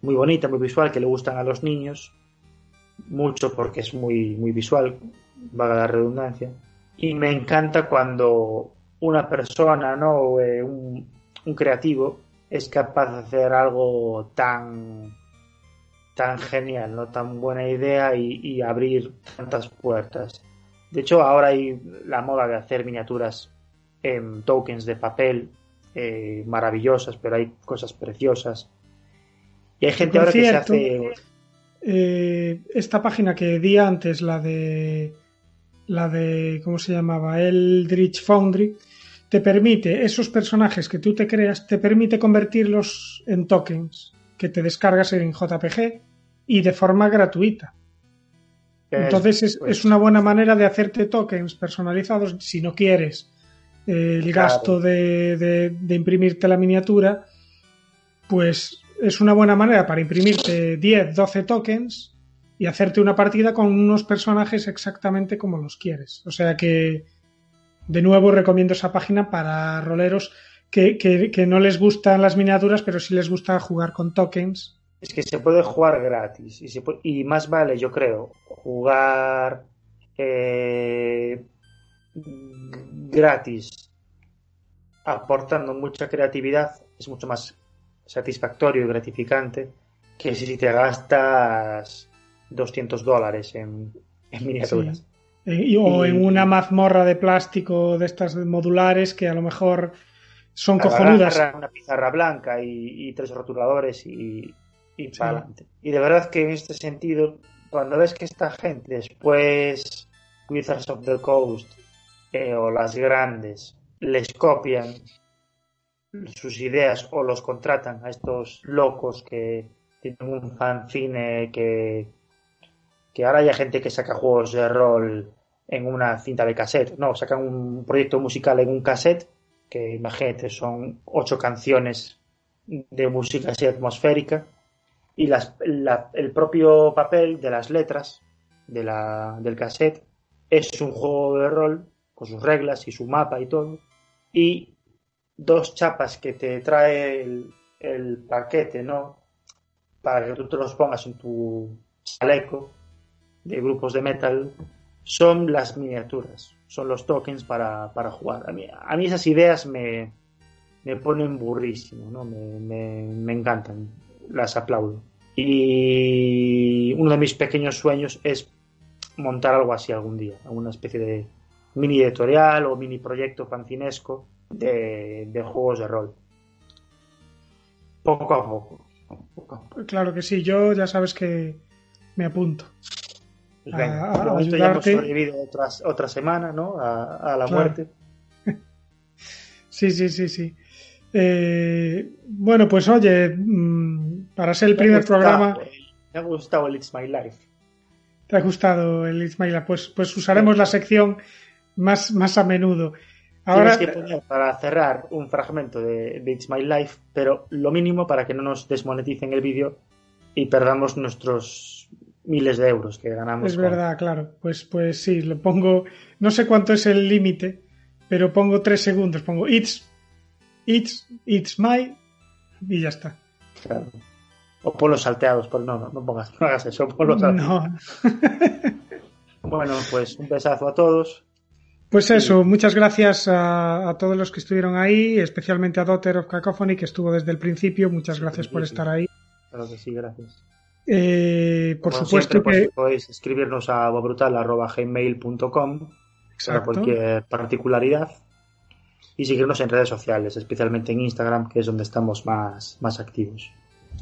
S4: muy bonita, muy visual, que le gustan a los niños. Mucho porque es muy, muy visual, valga la redundancia. Y me encanta cuando una persona, ¿no? Eh, un, un creativo es capaz de hacer algo tan tan genial, ¿no? Tan buena idea y, abrir tantas puertas. De hecho, ahora hay la moda de hacer miniaturas en tokens de papel eh, maravillosas, pero hay cosas preciosas. Y hay gente ahora que se hace.
S3: Eh, esta página que di antes, la de. La de. ¿Cómo se llamaba? Eldritch Foundry. Te permite, esos personajes que tú te creas, te permite convertirlos en tokens que te descargas en JPG y de forma gratuita. Entonces pues es, una buena manera de hacerte tokens personalizados si no quieres eh, el gasto de, imprimirte la miniatura, pues es una buena manera para imprimirte 10, 12 tokens y hacerte una partida con unos personajes exactamente como los quieres. O sea que, de nuevo, recomiendo esa página para roleros que, que no les gustan las miniaturas, pero sí les gusta jugar con tokens
S4: es que se puede jugar gratis y, más vale, yo creo, jugar eh, gratis aportando mucha creatividad es mucho más satisfactorio y gratificante que si te gastas 200 dólares en, miniaturas.
S3: o en una mazmorra de plástico de estas modulares que a lo mejor son cojonudas.
S4: Una pizarra blanca y, y tres rotuladores y, y de verdad que en este sentido, cuando ves que esta gente después, Wizards of the Coast eh, o las grandes, les copian sus ideas o los contratan a estos locos que tienen un fanzine que, que ahora hay gente que saca juegos de rol en una cinta de cassette, no, sacan un proyecto musical en un cassette que imagínate son ocho canciones de música así atmosférica y las, el propio papel de las letras de la, del cassette es un juego de rol con sus reglas y su mapa y todo. Y dos chapas que te trae el, paquete, ¿no? Para que tú te los pongas en tu chaleco de grupos de metal, son las miniaturas, son los tokens para, para jugar. A mí, a mí esas ideas me, me ponen burrísimo, ¿no? Me, me, me encantan, las aplaudo. Y uno de mis pequeños sueños es montar algo así algún día, alguna especie de mini editorial o mini proyecto fanzinesco de, juegos de rol. Poco a poco.
S3: Claro que sí, yo ya sabes que me apunto.
S4: Pues a, ya hemos sobrevivido otra semana, ¿no? A, la muerte.
S3: sí, sí, sí, sí. Eh, bueno, pues oye, mm, para ser el primer programa.
S4: Me ha gustado el It's My Life.
S3: ¿Te ha gustado el It's My Life? Pues, pues usaremos la sección más, más a menudo.
S4: Ahora... Tienes que poner para cerrar un fragmento de, It's My Life, pero lo mínimo para que no nos desmoneticen el vídeo y perdamos nuestros miles de euros que ganamos.
S3: Es verdad, claro. Pues, pues sí, lo pongo. No sé cuánto es el límite, pero pongo tres segundos. Pongo It's It's, it's my. Y ya está.
S4: Claro. O por los salteados, por no, no, no pongas, no hagas eso, por los salteados. No. bueno, pues un besazo a todos.
S3: Pues eso, muchas gracias a, todos los que estuvieron ahí, especialmente a Daughter of Cacophony, que estuvo desde el principio. Muchas gracias por estar ahí.
S4: Claro que sí, gracias.
S3: Eh, por supuesto pues, que.
S4: podéis escribirnos a bobrutal.gmail.com para cualquier particularidad y seguirnos en redes sociales, especialmente en Instagram, que es donde estamos más, más activos.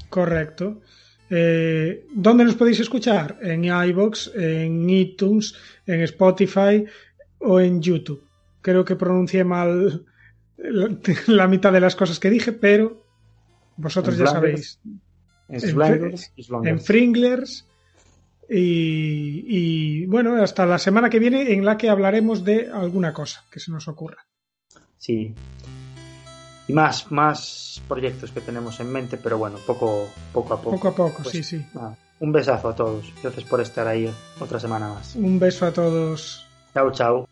S3: Correcto. Eh, ¿Dónde nos podéis escuchar? En iBox, en iTunes, en Spotify o en YouTube. Creo que pronuncié mal la, mitad de las cosas que dije, pero vosotros ya sabéis. En, Fringlers y, y bueno, hasta la semana que viene en la que hablaremos de alguna cosa que se nos ocurra
S4: sí. Y más, más proyectos que tenemos en mente, pero bueno, poco, poco a poco.
S3: Poco a poco, pues, sí, sí.
S4: un besazo a todos. Gracias por estar ahí otra semana más.
S3: Un beso a todos.
S4: Chao, chao.